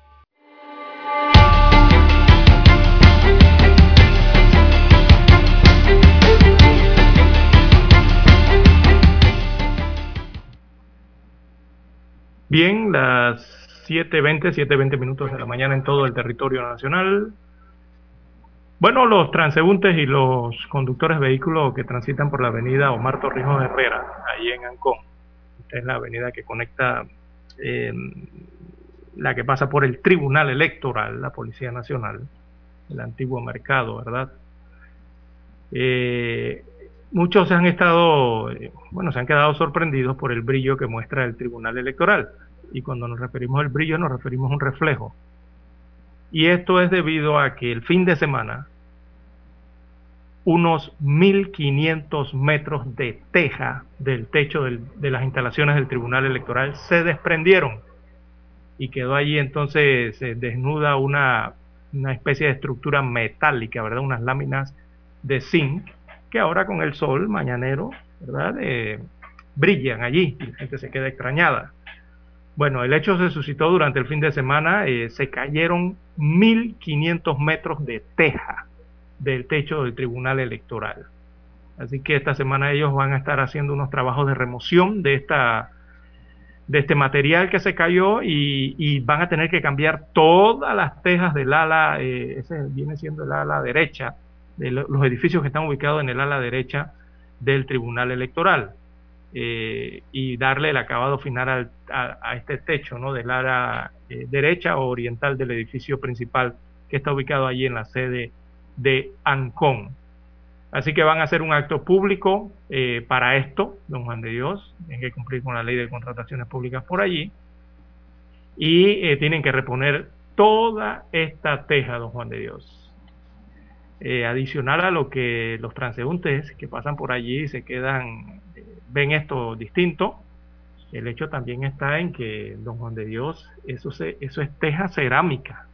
Bien, las 7.20, 7.20 minutos de la mañana en todo el territorio nacional. Bueno, los transeúntes y los conductores de vehículos que transitan por la avenida Omar Torrijos Herrera, ahí en Ancón. Esta es la avenida que conecta, eh, la que pasa por el Tribunal Electoral, la Policía Nacional, el antiguo mercado, ¿verdad? Eh, muchos se han estado, eh, bueno, se han quedado sorprendidos por el brillo que muestra el Tribunal Electoral. Y cuando nos referimos al brillo, nos referimos a un reflejo. Y esto es debido a que el fin de semana, unos 1500 metros de teja del techo de las instalaciones del Tribunal Electoral se desprendieron. Y quedó allí entonces se desnuda una especie de estructura metálica, ¿verdad? Unas láminas de zinc que ahora con el sol mañanero, ¿verdad? Eh, brillan allí y la gente se queda extrañada. Bueno, el hecho se suscitó durante el fin de semana, eh, se cayeron 1.500 metros de teja del techo del Tribunal Electoral. Así que esta semana ellos van a estar haciendo unos trabajos de remoción de esta de este material que se cayó y, y van a tener que cambiar todas las tejas del ala, eh, ese viene siendo el ala derecha, de lo- los edificios que están ubicados en el ala derecha del Tribunal Electoral eh, y darle el acabado final al- a, a este techo ¿no? del ala eh, derecha o oriental del edificio principal que está ubicado allí en la sede de Ancón. Así que van a hacer un acto público eh, para esto, don Juan de Dios, tienen que cumplir con la ley de contrataciones públicas por allí y eh, tienen que reponer toda esta teja, don Juan de Dios. Eh, adicional a lo que los transeúntes que pasan por allí se quedan, eh, ven esto distinto, el hecho también está en que, don Juan de Dios, eso, se, eso es teja cerámica.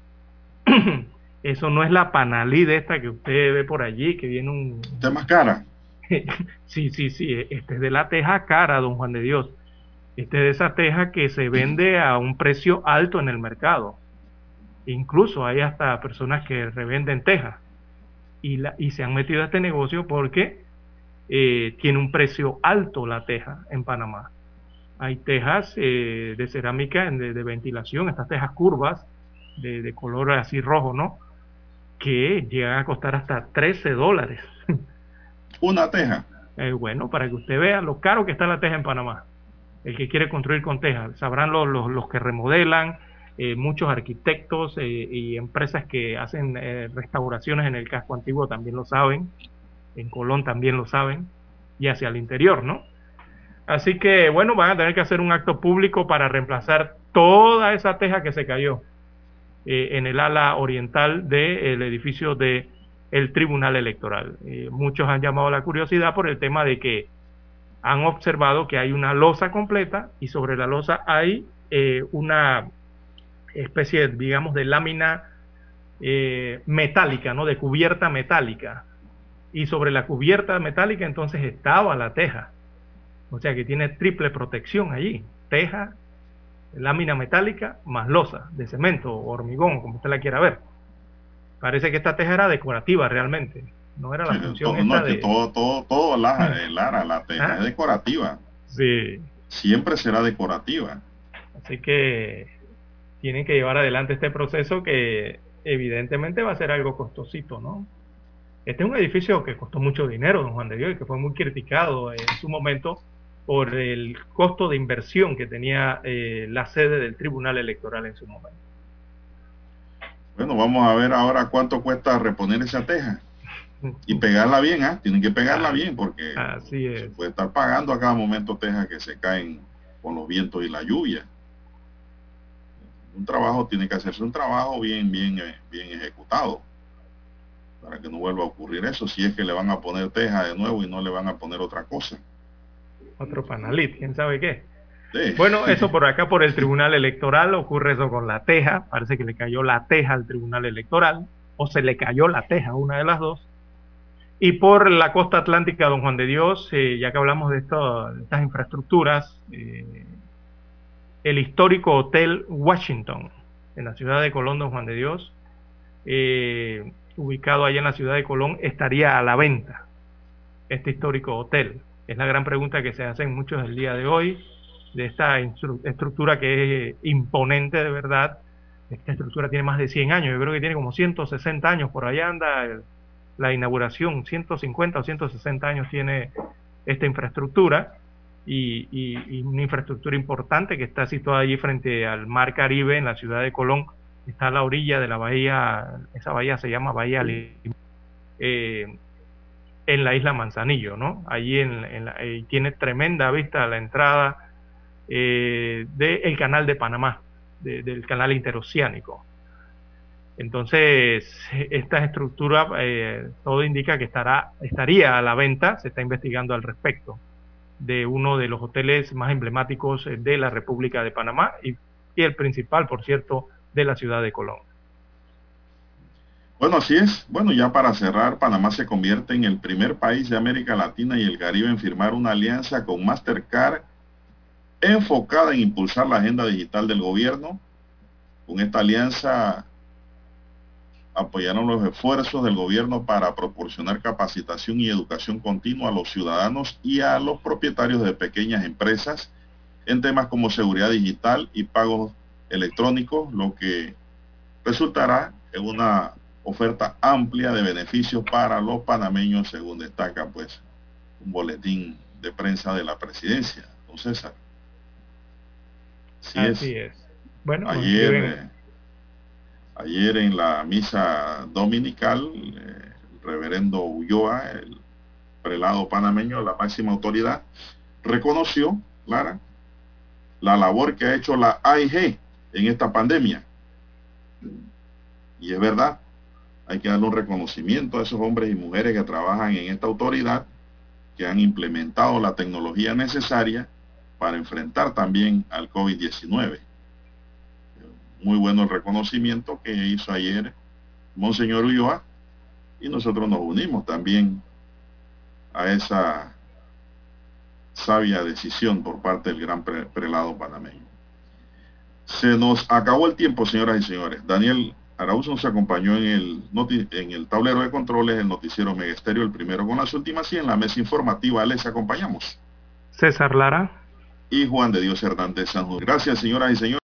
eso no es la panalí de esta que usted ve por allí, que viene un... ¿Está más cara? sí, sí, sí, este es de la teja cara, don Juan de Dios. Este es de esa teja que se vende a un precio alto en el mercado. Incluso hay hasta personas que revenden tejas y, la, y se han metido a este negocio porque eh, tiene un precio alto la teja en Panamá. Hay tejas eh, de cerámica de, de, ventilación, estas tejas curvas de, de, color así rojo, ¿no? Que llegan a costar hasta 13 dólares. Una teja. Eh, bueno, para que usted vea lo caro que está la teja en Panamá. El que quiere construir con teja. Sabrán los, los, los que remodelan, eh, muchos arquitectos eh, y empresas que hacen eh, restauraciones en el casco antiguo también lo saben, en Colón también lo saben, y hacia el interior, ¿no? Así que, bueno, van a tener que hacer un acto público para reemplazar toda esa teja que se cayó eh, en el ala oriental del edificio del el Tribunal Electoral. Muchos han llamado la curiosidad por el tema de que han observado que hay una losa completa y sobre la losa hay eh, una especie, digamos, de lámina eh, metálica, ¿no? De cubierta metálica. Y sobre la cubierta metálica entonces estaba la teja. O sea que tiene triple protección allí. Teja, lámina metálica, más losa de cemento o hormigón, como usted la quiera ver. Parece que esta teja era decorativa realmente. No era la Sí, función todo, esta no, es que de... todo, todo, todo la, eh, Lara, la teja Ah. es decorativa. Sí. Siempre será decorativa. Así que tienen que llevar adelante este proceso que evidentemente va a ser algo costosito, ¿no? Este es un edificio que costó mucho dinero, don Juan de Dios, y que fue muy criticado en su momento por el costo de inversión que tenía eh, la sede del Tribunal Electoral en su momento. Bueno, vamos a ver ahora cuánto cuesta reponer esa teja y pegarla bien, ¿ah? Tienen que pegarla bien porque Así es. se puede estar pagando a cada momento tejas que se caen con los vientos y la lluvia. Un trabajo tiene que hacerse un trabajo bien, bien, eh, bien ejecutado para que no vuelva a ocurrir eso. Si es que le van a poner teja de nuevo y no le van a poner otra cosa. Otro panalit, quién sabe qué. Bueno, eso por acá, por el Tribunal Electoral, ocurre eso con la teja. Parece que le cayó la teja al Tribunal Electoral, o se le cayó la teja, una de las dos. Y por la costa atlántica, don Juan de Dios, eh, ya que hablamos de, esto, de estas infraestructuras, eh, el histórico Hotel Washington, en la ciudad de Colón, don Juan de Dios, eh, ubicado allá en la ciudad de Colón, estaría a la venta, este histórico hotel. Es la gran pregunta que se hacen muchos el día de hoy, de esta estructura que es imponente de verdad. Esta estructura tiene más de 100 años, yo creo que tiene como 160 años, por allá anda el, la inauguración, 150 o 160 años tiene esta infraestructura y, y, y, una infraestructura importante que está situada allí frente al Mar Caribe en la ciudad de Colón, está a la orilla de la bahía, esa bahía se llama Bahía eh, en la isla Manzanillo, ¿no? Allí en, en la, eh, tiene tremenda vista a la entrada eh, del canal de Panamá, de, del canal interoceánico. Entonces, esta estructura, eh, todo indica que estará, estaría a la venta, se está investigando al respecto, de uno de los hoteles más emblemáticos de la República de Panamá y, y el principal, por cierto, de la ciudad de Colón. Bueno, así es. Bueno, ya para cerrar, Panamá se convierte en el primer país de América Latina y el Caribe en firmar una alianza con Mastercard enfocada en impulsar la agenda digital del gobierno. Con esta alianza apoyaron los esfuerzos del gobierno para proporcionar capacitación y educación continua a los ciudadanos y a los propietarios de pequeñas empresas en temas como seguridad digital y pagos electrónicos, lo que resultará en una oferta amplia de beneficios para los panameños, según destaca pues un boletín de prensa de la presidencia, don César. Así, Así es. es. Bueno, ayer, eh, ayer en la misa dominical, eh, el reverendo Ulloa, el prelado panameño, la máxima autoridad, reconoció, Clara, la labor que ha hecho la AIG en esta pandemia. Y es verdad, hay que darle un reconocimiento a esos hombres y mujeres que trabajan en esta autoridad, que han implementado la tecnología necesaria para enfrentar también al COVID-19. Muy bueno el reconocimiento que hizo ayer Monseñor Ulloa y nosotros nos unimos también a esa sabia decisión por parte del gran pre prelado panameño. Se nos acabó el tiempo, señoras y señores. Daniel Arauz nos acompañó en el, en el tablero de controles, el noticiero Megesterio, el primero con las últimas, y en la mesa informativa les acompañamos. César Lara. Y Juan de Dios Hernández Sanjur. Gracias, señoras y señores.